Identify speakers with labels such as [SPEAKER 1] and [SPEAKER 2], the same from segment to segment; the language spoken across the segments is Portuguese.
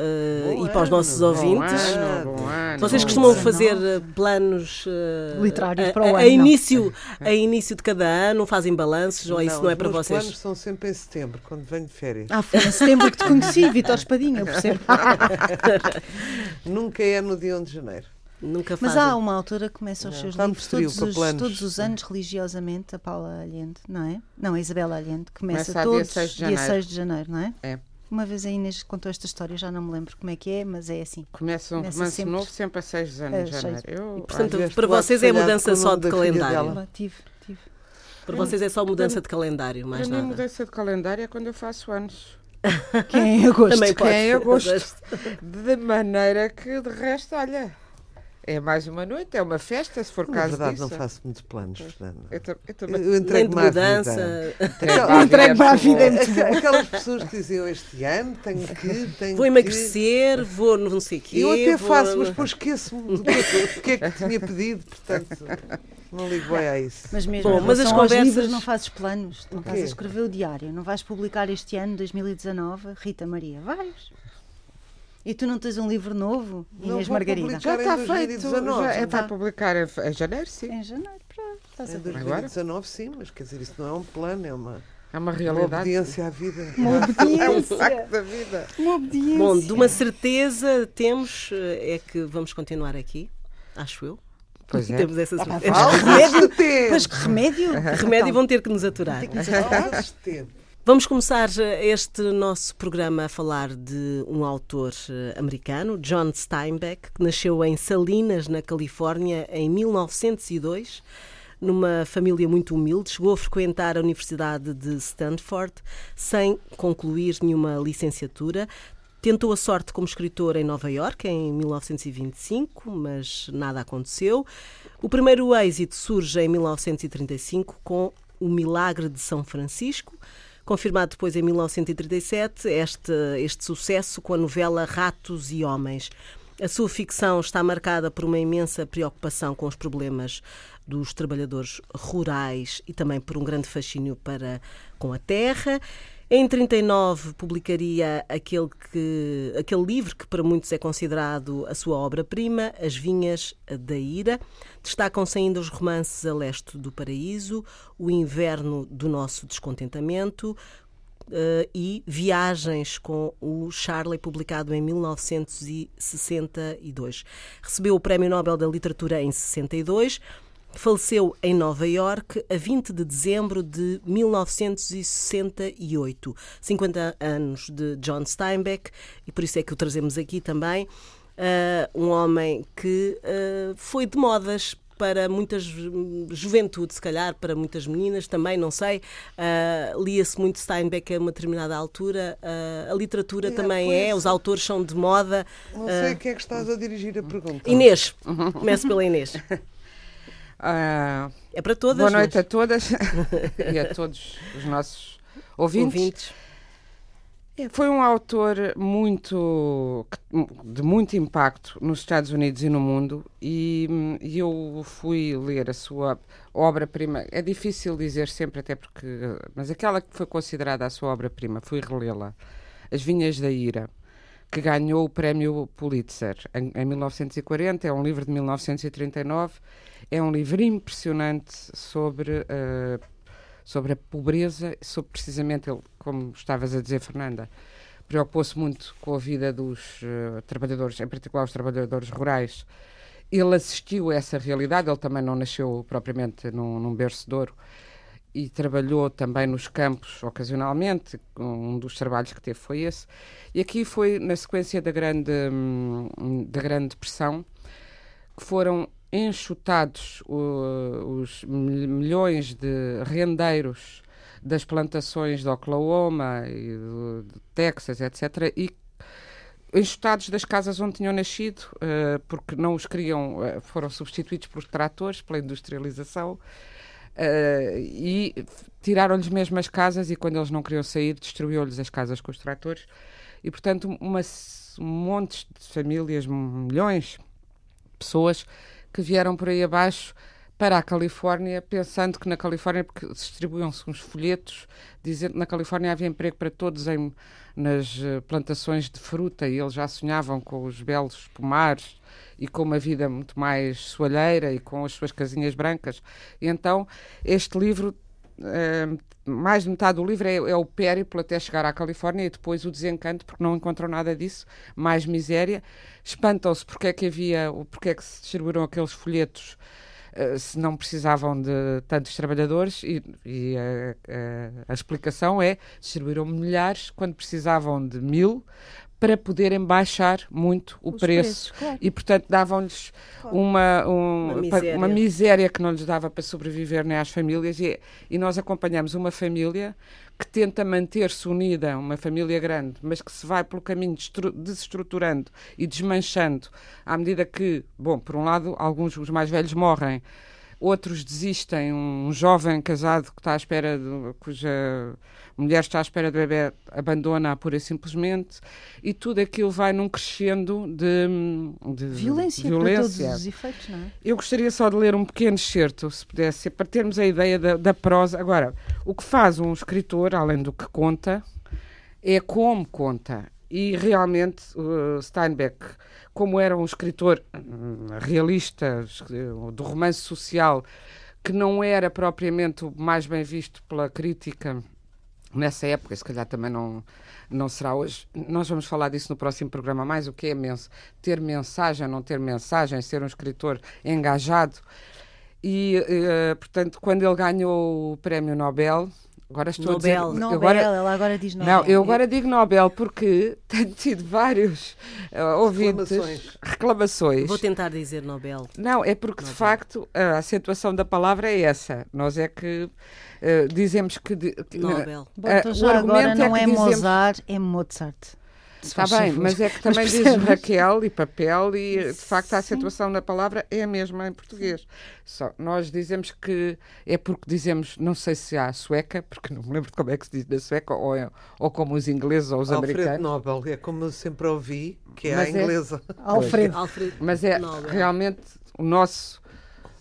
[SPEAKER 1] Uh, e para os nossos ouvintes.
[SPEAKER 2] Ano, ano,
[SPEAKER 1] Vocês costumam fazer uh, planos uh,
[SPEAKER 3] literários
[SPEAKER 1] a,
[SPEAKER 3] para o ano.
[SPEAKER 1] A início, a início de cada ano, fazem balanços ou
[SPEAKER 4] não,
[SPEAKER 1] isso não é para vocês?
[SPEAKER 4] Os planos são sempre em setembro, quando venho de férias.
[SPEAKER 3] Ah, foi em setembro que te conheci, Vitor Espadinha, percebo.
[SPEAKER 4] Nunca é no dia 1 de janeiro.
[SPEAKER 1] Nunca
[SPEAKER 5] Mas
[SPEAKER 1] fazem.
[SPEAKER 5] há uma autora que começa os seus livros
[SPEAKER 4] frio,
[SPEAKER 5] todos os,
[SPEAKER 4] planos.
[SPEAKER 5] todos os anos religiosamente, a Paula Allende, não é? Não, a Isabela Allende, começa,
[SPEAKER 2] Começa a dia
[SPEAKER 5] todos
[SPEAKER 2] 6 de
[SPEAKER 5] dia
[SPEAKER 2] janeiro.
[SPEAKER 5] 6 de janeiro, não é?
[SPEAKER 2] É.
[SPEAKER 5] Uma vez a Inês contou esta história, já não me lembro como é que é, mas é assim.
[SPEAKER 2] Começa um
[SPEAKER 5] Começa
[SPEAKER 2] romance
[SPEAKER 5] sempre-
[SPEAKER 2] novo sempre a 6 de janeiro.
[SPEAKER 5] seis.
[SPEAKER 2] Eu,
[SPEAKER 1] E, portanto, para vocês é mudança só de calendário.
[SPEAKER 4] dela.
[SPEAKER 5] Tive, tive.
[SPEAKER 1] Para vocês é só mudança de calendário, mais
[SPEAKER 2] para mim,
[SPEAKER 1] nada.
[SPEAKER 2] mudança de calendário é quando eu faço anos.
[SPEAKER 5] Que é em agosto.
[SPEAKER 1] Também
[SPEAKER 2] Que é em
[SPEAKER 1] pode.
[SPEAKER 2] agosto. De maneira que, de resto, olha, é mais uma noite, é uma festa, se for
[SPEAKER 4] Na
[SPEAKER 2] caso
[SPEAKER 4] verdade,
[SPEAKER 2] disso.
[SPEAKER 4] não faço muitos planos, Fernanda.
[SPEAKER 2] Eu, também.
[SPEAKER 4] entrego-me à vida.
[SPEAKER 2] Entrego-me
[SPEAKER 3] à vida,
[SPEAKER 4] Aquelas pessoas que diziam este ano tenho que, tenho
[SPEAKER 1] Vou
[SPEAKER 4] que...
[SPEAKER 1] emagrecer, vou não sei o quê.
[SPEAKER 4] Eu até
[SPEAKER 1] vou-
[SPEAKER 4] faço, mas depois esqueço-me do que, do que é que tinha pedido, portanto, não ligo bem a isso.
[SPEAKER 5] Mas mesmo
[SPEAKER 1] Bom, mas as conversas-
[SPEAKER 5] livros não fazes planos, não estás a escrever o diário, não vais publicar este ano, 2019, Rita Maria, vais? E tu não tens um livro novo,
[SPEAKER 4] Não
[SPEAKER 5] Inês
[SPEAKER 4] vou
[SPEAKER 5] Margarida?
[SPEAKER 2] Já está feito.
[SPEAKER 4] 2019,
[SPEAKER 2] Já é para
[SPEAKER 5] está.
[SPEAKER 2] publicar em, janeiro, sim.
[SPEAKER 5] Em janeiro, pronto, estás a
[SPEAKER 4] Em
[SPEAKER 5] ver.
[SPEAKER 4] 2019, sim, mas quer dizer, isso não é um plano, é uma,
[SPEAKER 2] É uma
[SPEAKER 4] uma
[SPEAKER 2] realidade.
[SPEAKER 4] obediência à vida.
[SPEAKER 3] Uma
[SPEAKER 2] É um
[SPEAKER 3] obediência.
[SPEAKER 2] facto da vida.
[SPEAKER 3] Uma obediência.
[SPEAKER 1] Bom, de uma certeza temos eh, é que vamos continuar aqui, acho eu.
[SPEAKER 2] Pois é.
[SPEAKER 1] Temos essa certeza.
[SPEAKER 4] Remédio tempo!
[SPEAKER 5] Mas que remédio?
[SPEAKER 1] Que remédio vão ter que nos aturar.
[SPEAKER 4] Faltas de tempo.
[SPEAKER 1] Vamos começar eh, este nosso programa a falar de um autor eh, americano, John Steinbeck, que nasceu em Salinas, na Califórnia, em 1902, numa família muito humilde. Chegou a frequentar a Universidade de Stanford sem concluir nenhuma licenciatura. Tentou a sorte como escritor em Nova Iorque em 1925, mas nada aconteceu. O primeiro êxito surge em 1935 com O Milagre de São Francisco, confirmado depois em 1937 este, este sucesso com a novela Ratos e Homens. A sua ficção está marcada por uma imensa preocupação com os problemas dos trabalhadores rurais e também por um grande fascínio para com a terra. Em 39 publicaria aquele, que, aquele livro que para muitos é considerado a sua obra-prima, As Vinhas da Ira. Destacam-se ainda os romances A Leste do Paraíso, O Inverno do Nosso Descontentamento, eh, e Viagens com o Charlie, publicado em 1962. Recebeu o Prémio Nobel da Literatura em 62. Faleceu em Nova Iorque a 20 de dezembro de 1968. 50 anos de John Steinbeck, e por isso é que o trazemos aqui também. Uh, um homem que uh, foi de modas para muitas hum, juventude, se calhar, para muitas meninas também, não sei. Uh, Lia-se muito Steinbeck a uma determinada altura. Uh, a literatura
[SPEAKER 4] É,
[SPEAKER 1] também é, os autores são de moda.
[SPEAKER 4] Não sei a quem é que estás a dirigir a pergunta.
[SPEAKER 1] Inês, começo pela Inês.
[SPEAKER 2] Ah,
[SPEAKER 1] É para todas.
[SPEAKER 2] boa noite
[SPEAKER 1] mas-
[SPEAKER 2] a todas e a todos os nossos ouvintes.
[SPEAKER 1] ouvintes.
[SPEAKER 2] É, Foi um autor muito de muito impacto nos Estados Unidos e no mundo e, e eu fui ler a sua obra-prima. É difícil dizer sempre até porque, mas aquela que foi considerada a sua obra-prima, fui relê-la, As Vinhas da Ira, que ganhou o prémio Pulitzer em, em 1940. É um livro de 1939. É um livro impressionante sobre eh, sobre a pobreza, sobre precisamente, ele, como estavas a dizer, Fernanda, preocupou-se muito com a vida dos eh, trabalhadores, em particular os trabalhadores rurais. Ele assistiu a essa realidade, ele também não nasceu propriamente num, num berço de ouro, e trabalhou também nos campos ocasionalmente. Um dos trabalhos que teve foi esse. E aqui foi na sequência da grande, hum, da grande depressão que foram enxutados uh, os mil- milhões de rendeiros das plantações de Oklahoma e do- de Texas, etc. E enxutados das casas onde tinham nascido, uh, porque não os queriam, uh, foram substituídos por tratores, pela industrialização. Uh, e tiraram-lhes mesmo as casas e quando eles não queriam sair destruiu-lhes as casas com os tratores. E portanto uma, s- montes de famílias, milhões de pessoas que vieram por aí abaixo para a Califórnia pensando que na Califórnia, porque distribuíam-se uns folhetos dizendo que na Califórnia havia emprego para todos em, nas eh, plantações de fruta e eles já sonhavam com os belos pomares e com uma vida muito mais soalheira e com as suas casinhas brancas. E então este livro, eh, mais de metade do livro é, é o périplo até chegar à Califórnia e depois o desencanto, porque não encontram nada disso, mais miséria. Espantam-se porque é que havia, porque é que se distribuíram aqueles folhetos eh, se não precisavam de tantos trabalhadores e, e a, a- a explicação é distribuíram milhares quando precisavam de mil para poderem baixar muito o
[SPEAKER 5] Os
[SPEAKER 2] preço
[SPEAKER 5] preços, claro.
[SPEAKER 2] e portanto davam-lhes uma, um-
[SPEAKER 1] Uma miséria.
[SPEAKER 2] uma miséria que não lhes dava para sobreviver nem às famílias e, e nós acompanhamos uma família que tenta manter-se unida, uma família grande, mas que se vai pelo caminho desestruturando e desmanchando à medida que, bom, por um lado, alguns os mais velhos morrem, outros desistem. Um jovem casado que está à espera, de, cuja mulher está à espera de bebê, abandona pura e simplesmente, e tudo aquilo vai num crescendo de, de
[SPEAKER 5] Violência,
[SPEAKER 2] violência.
[SPEAKER 5] todos os efeitos, não é?
[SPEAKER 2] Eu gostaria só de ler um pequeno excerto, se pudesse, para termos a ideia da, da prosa. Agora, o que faz um escritor, além do que conta, é como conta. E realmente, uh, Steinbeck, como era um escritor hum, realista, es- do romance social, que não era propriamente o mais bem visto pela crítica nessa época, se calhar também não, não será hoje. Nós vamos falar disso no próximo programa mais, o que é mens ter mensagem, não ter mensagem, ser um escritor engajado. E, eh, portanto, quando ele ganhou o prémio Nobel, agora estou
[SPEAKER 1] Nobel.
[SPEAKER 2] a dizer...
[SPEAKER 5] Nobel,
[SPEAKER 2] agora,
[SPEAKER 5] ela agora diz Nobel.
[SPEAKER 2] não, eu agora digo Nobel porque tenho tido vários eh, ouvintes,
[SPEAKER 4] Reclamações.
[SPEAKER 2] reclamações.
[SPEAKER 1] Vou tentar dizer Nobel.
[SPEAKER 2] Não, é porque de facto a acentuação da palavra é essa. Nós é que eh, dizemos que. de- que-
[SPEAKER 1] Nobel.
[SPEAKER 5] Bom,
[SPEAKER 2] Eh,
[SPEAKER 5] então
[SPEAKER 2] o
[SPEAKER 5] já agora
[SPEAKER 2] argumento é
[SPEAKER 5] não
[SPEAKER 2] que
[SPEAKER 5] é,
[SPEAKER 2] dizemos-
[SPEAKER 5] Mozart, é Mozart.
[SPEAKER 2] Está bem,
[SPEAKER 5] favor.
[SPEAKER 2] mas é que também diz? Raquel e papel e de facto a
[SPEAKER 5] Sim.
[SPEAKER 2] acentuação da palavra é a mesma em português. Só nós dizemos que é porque dizemos, não sei se há sueca, porque não me lembro de como é que se diz na sueca, ou, é- ou como os ingleses ou os
[SPEAKER 4] Alfredo
[SPEAKER 2] americanos.
[SPEAKER 4] Nobel, é como eu sempre ouvi, que é
[SPEAKER 2] Mas
[SPEAKER 4] a
[SPEAKER 2] é-
[SPEAKER 4] inglesa.
[SPEAKER 5] Alfredo.
[SPEAKER 1] Alfredo
[SPEAKER 2] Mas é
[SPEAKER 1] Nobel.
[SPEAKER 2] realmente o nosso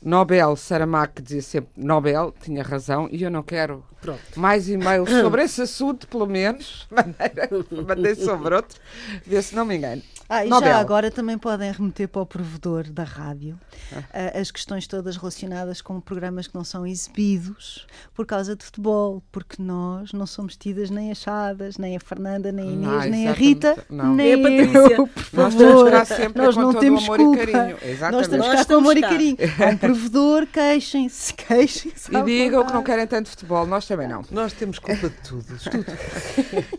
[SPEAKER 2] Nobel Saramago que dizia sempre Nobel, tinha razão, e eu não quero
[SPEAKER 1] Pronto.
[SPEAKER 2] mais e-mails sobre esse assunto, pelo menos. Maneira, mandei sobre outro, ver se não me engano.
[SPEAKER 5] Ah, e
[SPEAKER 2] Nobel.
[SPEAKER 5] já agora também podem remeter para o provedor da rádio
[SPEAKER 2] Ah.
[SPEAKER 5] ah, as questões todas relacionadas com programas que não são exibidos por causa de futebol, porque nós não somos tidas nem achadas, nem a Fernanda, nem a Inês,
[SPEAKER 2] Ah,
[SPEAKER 5] nem a. Rita,
[SPEAKER 2] Não.
[SPEAKER 5] nem
[SPEAKER 1] a Patrícia.
[SPEAKER 5] eu, por
[SPEAKER 2] Nós
[SPEAKER 5] favor.
[SPEAKER 2] estamos cá sempre
[SPEAKER 5] nós
[SPEAKER 2] com
[SPEAKER 5] não
[SPEAKER 2] todo
[SPEAKER 5] temos
[SPEAKER 2] o amor
[SPEAKER 5] culpa.
[SPEAKER 2] e carinho.
[SPEAKER 5] Nós
[SPEAKER 2] Exatamente.
[SPEAKER 5] estamos
[SPEAKER 1] Nós
[SPEAKER 5] cá com amor e
[SPEAKER 1] cá.
[SPEAKER 5] carinho. Há um provedor, queixem-se, queixem-se.
[SPEAKER 2] E digam que não querem tanto futebol, nós também não.
[SPEAKER 4] Nós temos culpa de tudo. tudo.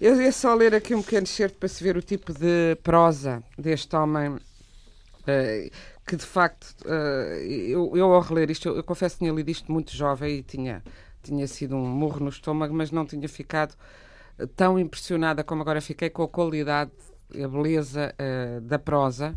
[SPEAKER 2] Eu ia só ler aqui um pequeno excerto para se ver o tipo de prosa deste homem. eh, que de facto, eh, eu, eu ao reler isto, eu, eu confesso que tinha lido isto muito jovem e tinha, tinha sido um murro no estômago, mas não tinha ficado eh, tão impressionada como agora fiquei com a qualidade e a beleza eh, da prosa.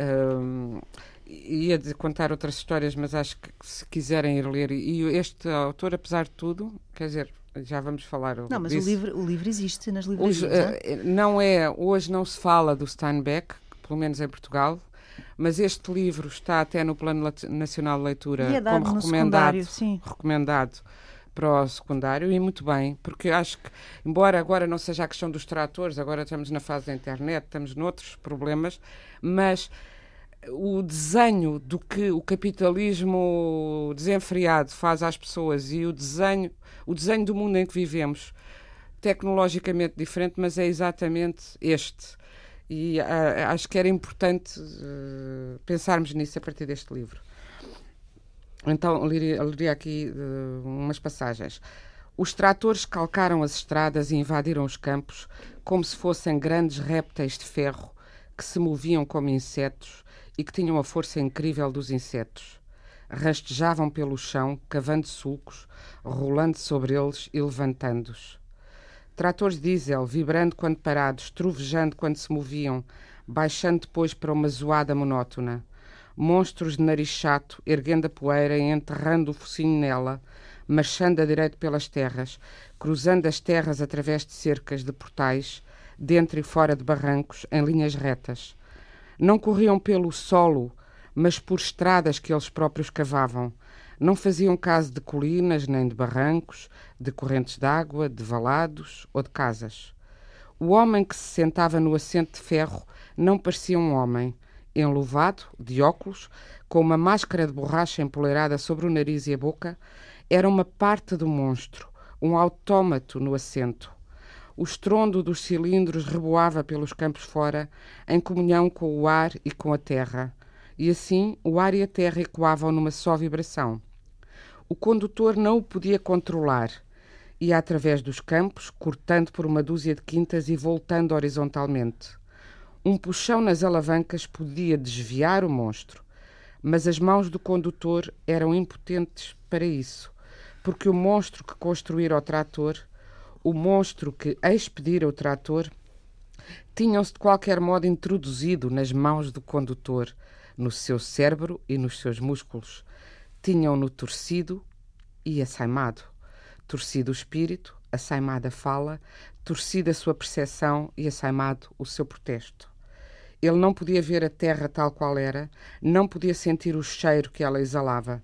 [SPEAKER 2] Um, ia dizer- contar outras histórias, mas acho que se quiserem ir ler, e este autor, apesar de tudo, quer dizer, já vamos falar
[SPEAKER 5] Não, mas o
[SPEAKER 2] disso.
[SPEAKER 5] livro, o livro existe nas livrarias. não é?
[SPEAKER 2] eh, não é, hoje não se fala do Steinbeck, pelo menos em Portugal, mas este livro está até no Plano Nacional de Leitura
[SPEAKER 5] é
[SPEAKER 2] como recomendado, recomendado para o secundário e muito bem, porque acho que, embora agora não seja a questão dos tratores, agora estamos na fase da internet, estamos noutros problemas, mas o desenho do que o capitalismo desenfreado faz às pessoas e o desenho, o desenho do mundo em que vivemos, tecnologicamente diferente, mas é exatamente este. E ah, acho que era importante eh, pensarmos nisso a partir deste livro. Então, leria aqui uh, umas passagens. Os tratores calcaram as estradas e invadiram os campos como se fossem grandes répteis de ferro que se moviam como insetos e que tinham a força incrível dos insetos. Rastejavam pelo chão, cavando sulcos, rolando sobre eles e levantando-os. Tratores diesel, vibrando quando parados, trovejando quando se moviam, baixando depois para uma zoada monótona. Monstros de nariz chato, erguendo a poeira e enterrando o focinho nela, marchando a direito pelas terras, cruzando as terras através de cercas de portais, dentro e fora de barrancos, em linhas retas. Não corriam pelo solo, mas por estradas que eles próprios cavavam. Não faziam caso de colinas nem de barrancos, de correntes d'água, de valados ou de casas. O homem que se sentava no assento de ferro não parecia um homem, enluvado, de óculos, com uma máscara de borracha empoleirada sobre o nariz e a boca, era uma parte do monstro, um autómato no assento. O estrondo dos cilindros reboava pelos campos fora, em comunhão com o ar e com a terra. E assim o ar e a terra ecoavam numa só vibração. O condutor não o podia controlar. Ia através dos campos, cortando por uma dúzia de quintas e voltando horizontalmente. Um puxão nas alavancas podia desviar o monstro, mas as mãos do condutor eram impotentes para isso porque o monstro que construíra o trator, o monstro que expedira o trator, tinham-se de qualquer modo introduzido nas mãos do condutor, no seu cérebro e nos seus músculos. Tinham-no torcido e assaimado. Torcido o espírito, assaimada a fala, torcida a sua percepção e assaimado o seu protesto. Ele não podia ver a terra tal qual era, não podia sentir o cheiro que ela exalava.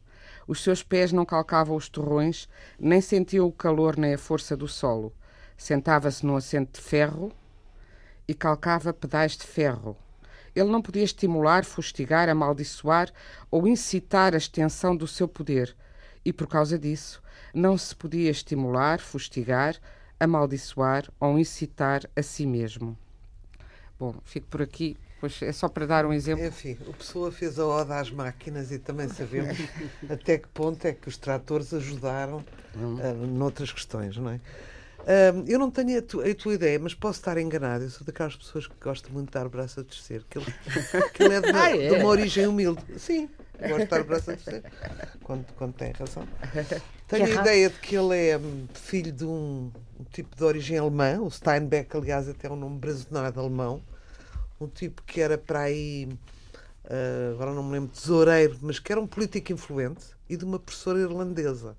[SPEAKER 2] Os seus pés não calcavam os torrões, nem sentiam o calor nem a força do solo. Sentava-se num assento de ferro e calcava pedais de ferro. Ele não podia estimular, fustigar, amaldiçoar ou incitar a extensão do seu poder, e por causa disso não se podia estimular, fustigar, amaldiçoar ou incitar a si mesmo. Bom, fico por aqui. Pois é só para dar um exemplo.
[SPEAKER 4] Enfim, o Pessoa fez a oda às máquinas e também sabemos até que ponto é que os tratores ajudaram uh, noutras questões, não é? Uh, eu não tenho a, tu, a, tua ideia, mas posso estar enganado. Eu sou daquelas pessoas que gostam muito de dar o braço a torcer. Que ele, que ele é, de uma, ah, é de uma origem humilde. Sim, gosto de dar o braço a torcer. Quando, quando tem razão. Tenho a ideia de que ele é hum, filho de um, um tipo de origem alemã. O Steinbeck, aliás, até é um nome brasileiro alemão um tipo que era para aí, uh, agora não me lembro, tesoureiro, mas que era um político influente e de uma professora irlandesa.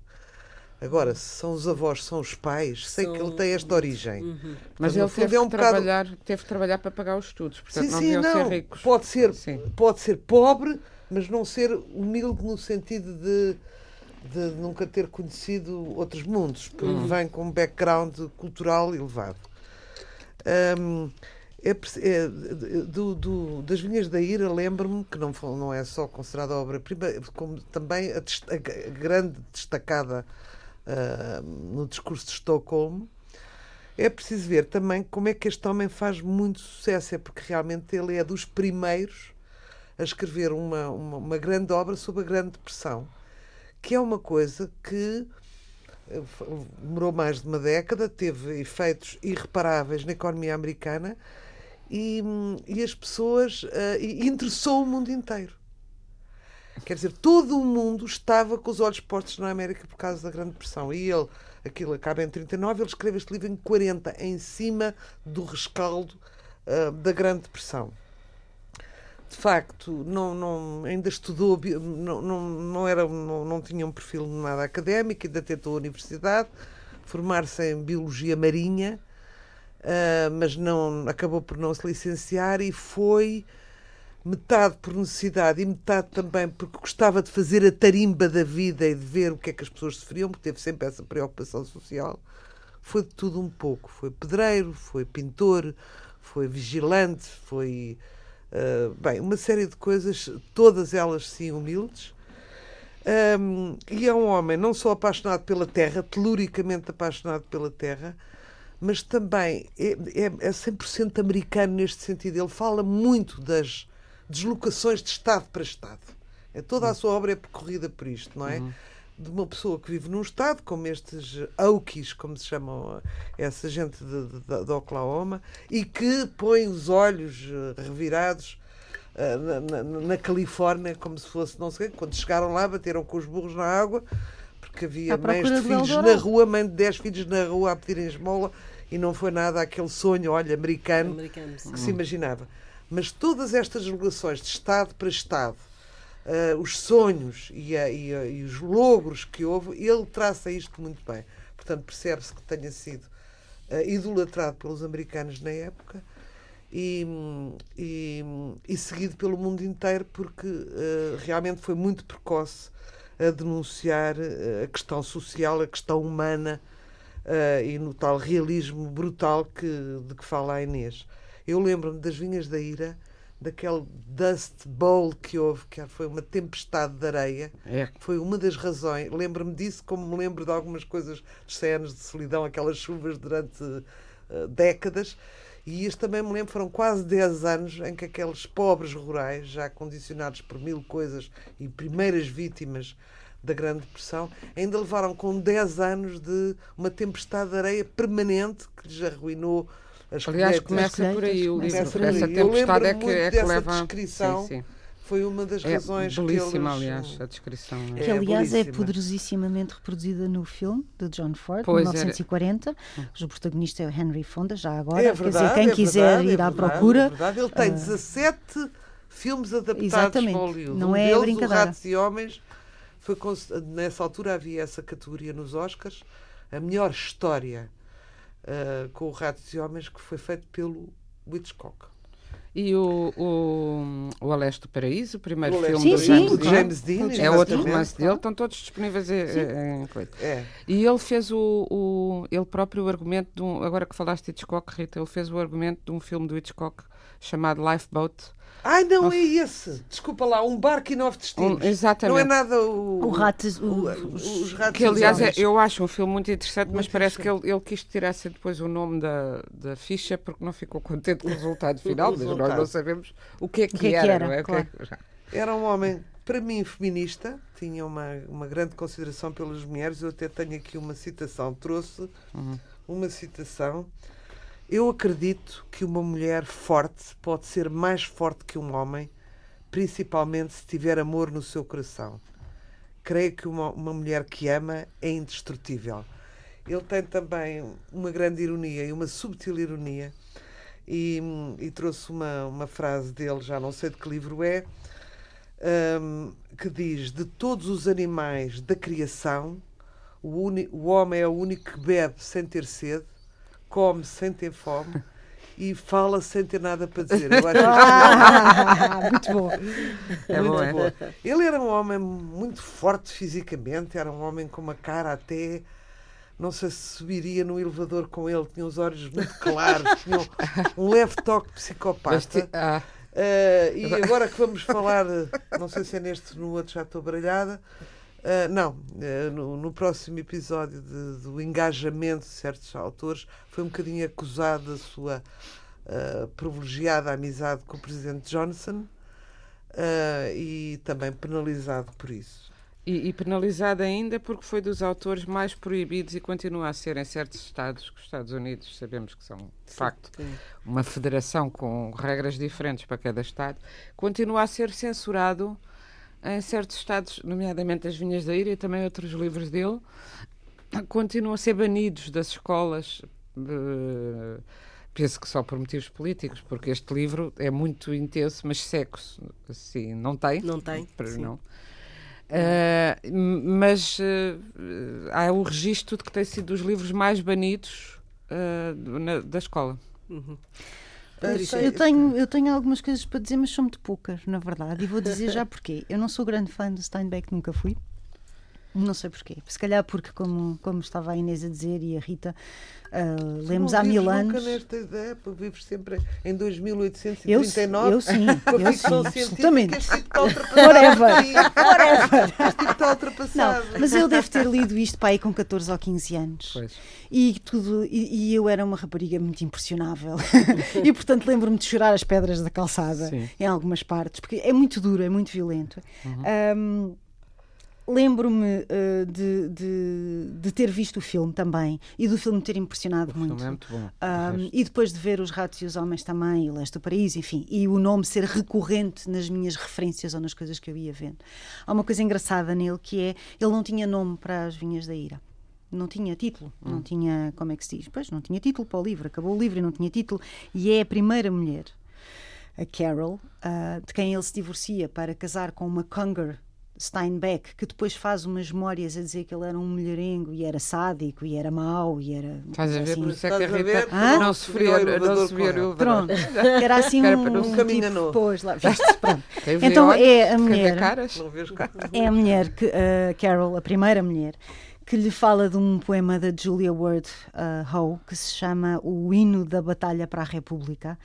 [SPEAKER 4] Agora, se são os avós, são os pais, sei são... que ele tem esta origem.
[SPEAKER 2] Uhum. Mas ele teve, é um que bocado... trabalhar, teve que trabalhar para pagar os estudos, portanto sim,
[SPEAKER 4] não
[SPEAKER 2] sim,
[SPEAKER 4] não.
[SPEAKER 2] ser ricos.
[SPEAKER 4] Pode ser, sim. pode ser pobre, mas não ser humilde no sentido de, de nunca ter conhecido outros mundos, porque uhum. vem com um background cultural elevado. Um, é, é, do, do, das Vinhas da Ira, lembro-me que não, não é só considerada obra-prima, como também a, a grande destacada uh, no discurso de Estocolmo. É preciso ver também como é que este homem faz muito sucesso, é porque realmente ele é dos primeiros a escrever uma, uma, uma grande obra sobre a Grande Depressão, que é uma coisa que eh, demorou mais de uma década, teve efeitos irreparáveis na economia americana e, e as pessoas. Uh, e interessou o mundo inteiro. Quer dizer, todo o mundo estava com os olhos postos na América por causa da Grande Depressão. E ele, aquilo acaba em 39, ele escreve este livro em 40, em cima do rescaldo uh, da Grande Depressão. De facto, não, não, ainda estudou, não, não, não, era, não, não tinha um perfil nada académico, ainda tentou a universidade, formar-se em Biologia Marinha uh, mas não acabou por não se licenciar e foi metade por necessidade e metade também porque gostava de fazer a tarimba da vida e de ver o que é que as pessoas sofriam, porque teve sempre essa preocupação social. Foi de tudo um pouco. Foi pedreiro, foi pintor, foi vigilante, foi. Uh, bem, uma série de coisas, todas elas sim humildes. Um, e é um homem não só apaixonado pela terra, teluricamente apaixonado pela terra, mas também é, é, é 100% americano neste sentido. Ele fala muito das deslocações de Estado para Estado. É, toda a sua obra é percorrida por isto, não é? De uma pessoa que vive num estado, como estes Okies, como se chamam essa gente de, de, de Oklahoma, e que põe os olhos eh, revirados eh, na, na, na Califórnia, como se fosse, não sei, quando chegaram lá, bateram com os burros na água, porque havia mães de filhos na rua, mãe de 10 filhos na rua a pedirem esmola, e não foi nada aquele sonho, olha, americano,
[SPEAKER 1] Americano,
[SPEAKER 4] que se imaginava. Mas todas estas relações de Estado para Estado, eh, os sonhos e, a- e a- e os logros que houve, ele traça isto muito bem. Portanto, percebe-se que tenha sido eh, idolatrado pelos americanos na época e, e, e seguido pelo mundo inteiro porque eh, realmente foi muito precoce a denunciar a questão social, a questão humana eh, e no tal realismo brutal que, de que fala a Inês. Eu lembro-me das Vinhas da Ira, daquele Dust Bowl que houve, que foi uma tempestade de areia,
[SPEAKER 2] É.
[SPEAKER 4] foi uma das razões. Lembro-me disso, como me lembro de algumas coisas 100 anos de solidão, aquelas chuvas durante eh, décadas. E isto também me lembro, foram quase 10 anos em que aqueles pobres rurais, já condicionados por mil coisas e primeiras vítimas da Grande Depressão, ainda levaram com 10 anos de uma tempestade de areia permanente que lhes arruinou as
[SPEAKER 2] Aliás, começa por aí o
[SPEAKER 5] Começa
[SPEAKER 2] livro.
[SPEAKER 5] por aí.
[SPEAKER 2] Essa
[SPEAKER 4] Eu
[SPEAKER 2] tempestade é que,
[SPEAKER 4] muito
[SPEAKER 2] é que
[SPEAKER 4] dessa
[SPEAKER 2] leva.
[SPEAKER 4] descrição.
[SPEAKER 2] Sim, sim.
[SPEAKER 4] Foi uma das
[SPEAKER 2] É
[SPEAKER 4] razões que
[SPEAKER 2] belíssima,
[SPEAKER 4] eles...
[SPEAKER 2] aliás, a descrição.
[SPEAKER 4] É,
[SPEAKER 5] que aliás é
[SPEAKER 4] belíssima.
[SPEAKER 5] poderosissimamente reproduzida no filme de John Ford,
[SPEAKER 2] Pois, era.
[SPEAKER 5] 1940. O protagonista é o Henry Fonda, já agora.
[SPEAKER 4] É
[SPEAKER 5] Quer
[SPEAKER 4] verdade,
[SPEAKER 5] dizer, quem
[SPEAKER 4] é
[SPEAKER 5] quiser
[SPEAKER 4] verdade,
[SPEAKER 5] ir
[SPEAKER 4] é
[SPEAKER 5] à procura.
[SPEAKER 4] é verdade. Ele tem 17 filmes adaptados
[SPEAKER 5] Exatamente.
[SPEAKER 4] para Hollywood.
[SPEAKER 5] Não
[SPEAKER 4] um
[SPEAKER 5] é
[SPEAKER 4] deles,
[SPEAKER 5] brincadeira.
[SPEAKER 4] O Ratos e Homens, foi nessa altura havia essa categoria nos Oscars, a melhor história ah, com o Ratos e Homens, que foi feito pelo Hitchcock.
[SPEAKER 2] E o, o, o A Leste do Paraíso, o primeiro
[SPEAKER 4] O
[SPEAKER 2] filme do
[SPEAKER 5] Sim,
[SPEAKER 4] do
[SPEAKER 5] sim.
[SPEAKER 2] James Dean,
[SPEAKER 4] James Dean,
[SPEAKER 2] é outro romance dele, estão todos disponíveis em, em coisa.
[SPEAKER 4] É.
[SPEAKER 2] E ele fez o, o ele próprio o argumento de um, agora que falaste de Hitchcock, Rita, ele fez o argumento de um filme do Hitchcock chamado Lifeboat.
[SPEAKER 4] Ai, não é esse. Desculpa lá, um barco e nove destinos.
[SPEAKER 2] Um- exatamente.
[SPEAKER 4] Não é nada o...
[SPEAKER 5] O rato, o-
[SPEAKER 4] o- os ratos
[SPEAKER 2] Que
[SPEAKER 4] e
[SPEAKER 2] aliás é- eu acho um filme muito interessante, mas
[SPEAKER 4] Muito
[SPEAKER 2] parece que ele, ele quis tirar -se depois o nome da, da ficha porque não ficou contente com o resultado final, mas nós
[SPEAKER 4] resultado.
[SPEAKER 2] não sabemos o que é que,
[SPEAKER 5] O que é que
[SPEAKER 2] era,
[SPEAKER 5] era,
[SPEAKER 2] não é? O que é
[SPEAKER 5] claro.
[SPEAKER 2] que-
[SPEAKER 4] Era um homem, para mim, feminista, tinha uma, uma grande consideração pelas mulheres. Eu até tenho aqui uma citação, trouxe uma citação. Eu acredito que uma mulher forte pode ser mais forte que um homem, principalmente se tiver amor no seu coração. Creio que uma, uma mulher que ama é indestrutível. Ele tem também uma grande ironia e uma subtil ironia. E, e trouxe uma, uma frase dele, já não sei de que livro é, hum, que diz: De todos os animais da criação, o, uni- o homem é o único que bebe sem ter sede, come sem ter fome e fala sem ter nada para dizer. Eu acho
[SPEAKER 5] Ah, muito bom.
[SPEAKER 2] É
[SPEAKER 4] muito
[SPEAKER 2] bom, é?
[SPEAKER 4] bom. Ele era um homem muito forte fisicamente, era um homem com uma cara até. Não sei se subiria no elevador com ele, tinha os olhos muito claros, tinha um, um leve toque psicopata.
[SPEAKER 2] ti- ah,
[SPEAKER 4] Uh, e agora que vamos falar, não sei se é neste no outro já estou baralhada, uh, não, uh, no, no próximo episódio de- do engajamento de certos autores, foi um bocadinho acusado da sua uh, privilegiada amizade com o presidente Johnson e também penalizado por isso.
[SPEAKER 2] e, e penalizado ainda porque foi dos autores mais proibidos e continua a ser em certos estados, que os Estados Unidos sabemos que são, de facto, uma federação com regras diferentes para cada estado, continua a ser censurado em certos estados, nomeadamente as Vinhas da Ira e também outros livros dele, continuam a ser banidos das escolas. penso que só por motivos políticos, porque este livro é muito intenso, mas seco-se. Assim, não tem.
[SPEAKER 1] Não tem,
[SPEAKER 2] Para-. Não. M- mas eh, há o registro de que tem sido dos livros mais banidos eh, na- da escola.
[SPEAKER 5] Eu tenho, eu tenho algumas coisas para dizer, mas são muito poucas, na verdade. E vou dizer já porquê. Eu não sou grande fã do Steinbeck, nunca fui. Não sei porquê. Se calhar porque, como, como estava a Inês a dizer e a Rita,
[SPEAKER 4] Tu
[SPEAKER 5] lemos
[SPEAKER 4] não
[SPEAKER 5] há mil anos.
[SPEAKER 4] Nunca nesta ideia, pá, vives sempre em
[SPEAKER 5] Eu,
[SPEAKER 4] 2839.
[SPEAKER 5] eu sim,
[SPEAKER 4] com a
[SPEAKER 5] eu sim, absolutamente.
[SPEAKER 4] este tipo está ultrapassado. Sim, Este tipo está
[SPEAKER 5] Não,
[SPEAKER 4] ultrapassado.
[SPEAKER 5] mas eu devo ter lido isto para aí com 14 ou 15 anos.
[SPEAKER 2] Pois.
[SPEAKER 5] E, tudo, e, e eu era uma rapariga muito impressionável. e portanto lembro-me de chorar as pedras da calçada
[SPEAKER 2] Sim.
[SPEAKER 5] em algumas partes, porque é muito duro, é muito violento. Ahm, Lembro-me eh, de, de, de ter visto o filme também e do filme me ter impressionado
[SPEAKER 2] O
[SPEAKER 5] muito.
[SPEAKER 2] é muito bom.
[SPEAKER 5] Um, e depois de ver Os Ratos e os Homens também, e Leste do Paraíso, enfim, e o nome ser recorrente nas minhas referências ou nas coisas que eu ia vendo. Há uma coisa engraçada nele que é ele não tinha nome para as Vinhas da Ira. Não tinha título, não tinha, como é que se diz? Pois, não tinha título para o livro, acabou o livro e não tinha título. E é a primeira mulher, a Carol, ah, de quem ele se divorcia para casar com uma Conger Steinbeck, que depois faz umas memórias a dizer que ele era um mulherengo e era sádico e era mau e era.
[SPEAKER 2] Estás a ver?
[SPEAKER 5] assim,
[SPEAKER 2] Por isso é que a Rita
[SPEAKER 4] ver?
[SPEAKER 5] Hã?
[SPEAKER 2] não via, não se no elevador.
[SPEAKER 5] Pronto, era assim um, um
[SPEAKER 4] caminho
[SPEAKER 5] tipo,
[SPEAKER 4] novo.
[SPEAKER 5] pois, lá, viste, pronto. Então
[SPEAKER 2] olhos,
[SPEAKER 5] é a mulher, é a mulher que a Carol, a primeira mulher, que lhe fala de um poema da Julia Ward uh, Howe que se chama O Hino da Batalha para a República,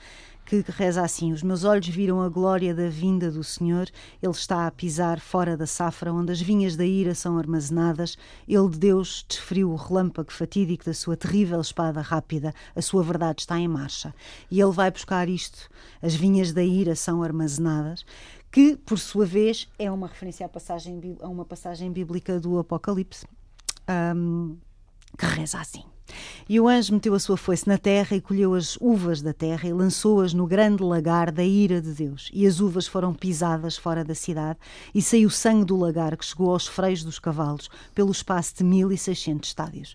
[SPEAKER 5] que reza assim: Os meus olhos viram a glória da vinda do Senhor, ele está a pisar fora da safra, onde as vinhas da ira são armazenadas. Ele de Deus desferiu o relâmpago fatídico da sua terrível espada rápida, a sua verdade está em marcha. E ele vai buscar isto: as vinhas da ira são armazenadas que, por sua vez, é uma referência à passagem, a uma passagem bíblica do Apocalipse, ahm, que reza assim. E o anjo meteu a sua foice na terra e colheu as uvas da terra e lançou-as no grande lagar da ira de Deus. E as uvas foram pisadas fora da cidade e saiu sangue do lagar que chegou aos freios dos cavalos pelo espaço de 1600 estádios.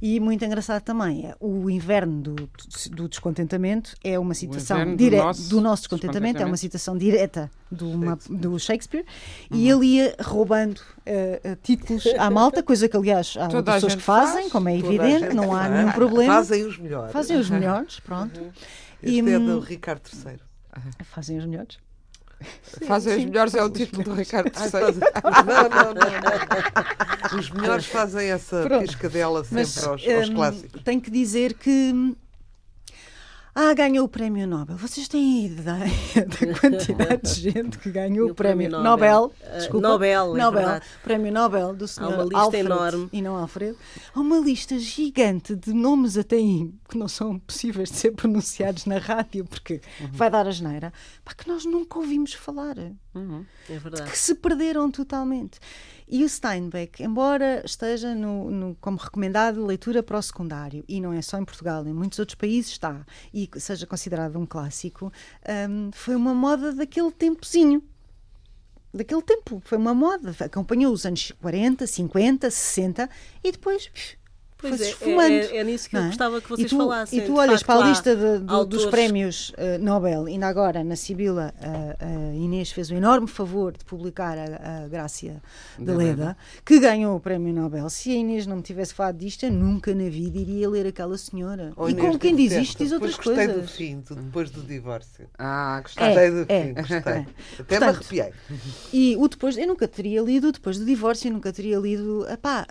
[SPEAKER 5] E muito engraçado também é o inverno do, do descontentamento é uma citação
[SPEAKER 2] inverno do nosso
[SPEAKER 5] do nosso descontentamento, é uma citação direta do, uma- do Shakespeare e ele ia roubando eh, títulos à malta, coisa que aliás há
[SPEAKER 2] Toda
[SPEAKER 5] pessoas que fazem,
[SPEAKER 2] faz,
[SPEAKER 5] como é evidente, não há
[SPEAKER 4] faz.
[SPEAKER 5] nenhum problema.
[SPEAKER 4] Fazem os melhores.
[SPEAKER 5] Fazem os melhores, pronto.
[SPEAKER 4] Este
[SPEAKER 5] E,
[SPEAKER 4] é
[SPEAKER 5] hum,
[SPEAKER 4] do Ricardo III.
[SPEAKER 5] Fazem os melhores.
[SPEAKER 2] Fazem os melhores, é o título do Ricardo III.
[SPEAKER 4] Não, não, não, não. Os melhores fazem essa
[SPEAKER 5] Pronto.
[SPEAKER 4] piscadela sempre
[SPEAKER 5] Mas
[SPEAKER 4] aos, aos
[SPEAKER 5] hum,
[SPEAKER 4] clássicos.
[SPEAKER 5] tenho que dizer que ah, ganhou o prémio Nobel. Vocês têm ideia da quantidade de gente que ganhou o prémio Nobel?
[SPEAKER 1] Eh,
[SPEAKER 5] Desculpa.
[SPEAKER 1] Nobel, é
[SPEAKER 5] Nobel.
[SPEAKER 1] verdade.
[SPEAKER 5] Prémio Nobel do
[SPEAKER 1] Há
[SPEAKER 5] senhor
[SPEAKER 1] uma lista
[SPEAKER 5] Alfred
[SPEAKER 1] enorme.
[SPEAKER 5] e não Alfredo. Há uma lista gigante de nomes até aí que não são possíveis de ser pronunciados na rádio porque
[SPEAKER 1] Uhum.
[SPEAKER 5] vai dar a geneira, pá, que nós nunca ouvimos falar
[SPEAKER 1] É verdade.
[SPEAKER 5] que se perderam totalmente. E o Steinbeck, embora esteja no, no- como recomendado leitura para o secundário, e não é só em Portugal, em muitos outros países está, e seja considerado um clássico, hum, foi uma moda daquele tempozinho. Daquele tempo, foi uma moda. Acompanhou os anos 40, 50, 60 e depois
[SPEAKER 1] Pois
[SPEAKER 5] foi-se
[SPEAKER 1] é,
[SPEAKER 5] esfumando.
[SPEAKER 1] é, é nisso que eu
[SPEAKER 5] não é?
[SPEAKER 1] gostava que
[SPEAKER 5] E
[SPEAKER 1] vocês
[SPEAKER 5] tu,
[SPEAKER 1] falassem.
[SPEAKER 5] E tu
[SPEAKER 1] De
[SPEAKER 5] olhas
[SPEAKER 1] facto,
[SPEAKER 5] para a lista de- do- dos prémios eh, Nobel, ainda agora na Sibila, a, a Inês fez o enorme favor de publicar a, a Grácia de
[SPEAKER 2] De
[SPEAKER 5] Leda, que ganhou o prémio Nobel. Se a Inês não me tivesse falado disto, eu nunca na vida iria ler aquela senhora.
[SPEAKER 4] Oh,
[SPEAKER 5] e
[SPEAKER 4] Inês,
[SPEAKER 5] como quem diz isto, diz outras
[SPEAKER 4] depois gostei
[SPEAKER 5] coisas.
[SPEAKER 4] do fim, depois do divórcio.
[SPEAKER 2] Ah, gostei.
[SPEAKER 5] É,
[SPEAKER 4] do
[SPEAKER 5] é,
[SPEAKER 4] fim, gostei.
[SPEAKER 5] é.
[SPEAKER 4] Até me
[SPEAKER 5] Portanto,
[SPEAKER 4] arrepiei.
[SPEAKER 5] E o depois, eu nunca teria lido, depois do divórcio, eu nunca teria lido. Epá,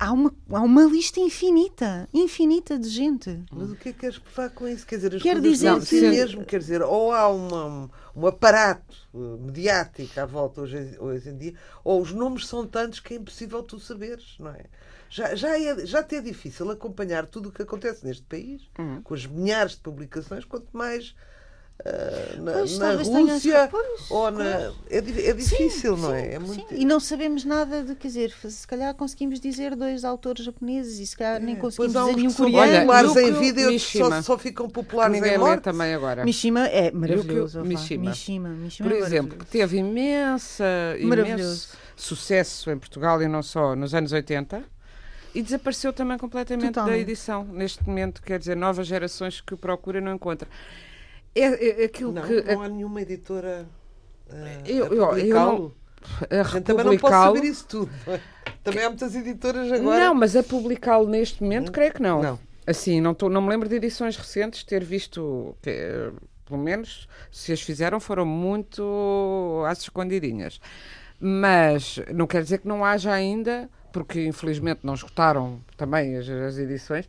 [SPEAKER 5] há, uma, há uma lista infinita, infinita de gente.
[SPEAKER 4] Mas o que é que queres que vá com isso? Quer dizer, as
[SPEAKER 5] Quer dizer
[SPEAKER 4] não, si mesmo, quer dizer, ou há uma- um aparato eh, mediático à volta hoje, hoje em dia, ou os nomes são tantos que é impossível tu saberes, não é? Já, já, é, já te é difícil acompanhar tudo o que acontece neste país,
[SPEAKER 5] Uhum.
[SPEAKER 4] com as milhares de publicações, quanto mais eh, na,
[SPEAKER 5] Pois,
[SPEAKER 4] na Rússia
[SPEAKER 5] pois,
[SPEAKER 4] ou na. É, di- é difícil, não é? É
[SPEAKER 5] Sim,
[SPEAKER 4] muito.
[SPEAKER 5] E não sabemos nada de, quer dizer, se calhar conseguimos dizer dois autores japoneses e se calhar nem conseguimos dizer nenhum coreano.
[SPEAKER 2] Olha,
[SPEAKER 4] populares em vida e outros só,
[SPEAKER 2] Mishima.
[SPEAKER 4] só ficam populares em
[SPEAKER 2] ninguém lê
[SPEAKER 4] morte.
[SPEAKER 2] também agora.
[SPEAKER 5] Mishima é maravilhoso.
[SPEAKER 2] Mishima.
[SPEAKER 5] Mishima, Mishima
[SPEAKER 2] Por
[SPEAKER 5] é
[SPEAKER 2] exemplo, que teve imensa, imenso sucesso em Portugal e não só nos anos 80 e desapareceu também completamente da
[SPEAKER 5] Totalmente.
[SPEAKER 2] edição. Neste momento, quer dizer, novas gerações que e não encontram. É, é aquilo
[SPEAKER 4] Não,
[SPEAKER 2] que.
[SPEAKER 4] não há nenhuma editora eh,
[SPEAKER 2] Eu-
[SPEAKER 4] a
[SPEAKER 2] eu- eu a
[SPEAKER 4] A gente também não pode
[SPEAKER 2] republicá-lo-
[SPEAKER 4] saber isso tudo. é? Também há muitas editoras agora.
[SPEAKER 2] Não, mas a publicá-lo neste momento, creio que não.
[SPEAKER 4] Não.
[SPEAKER 2] Assim, não, tô, não me lembro de edições recentes ter visto, que, pelo menos, se as fizeram, foram muito às escondidinhas. Mas não quer dizer que não haja ainda, porque infelizmente não esgotaram também as, as edições.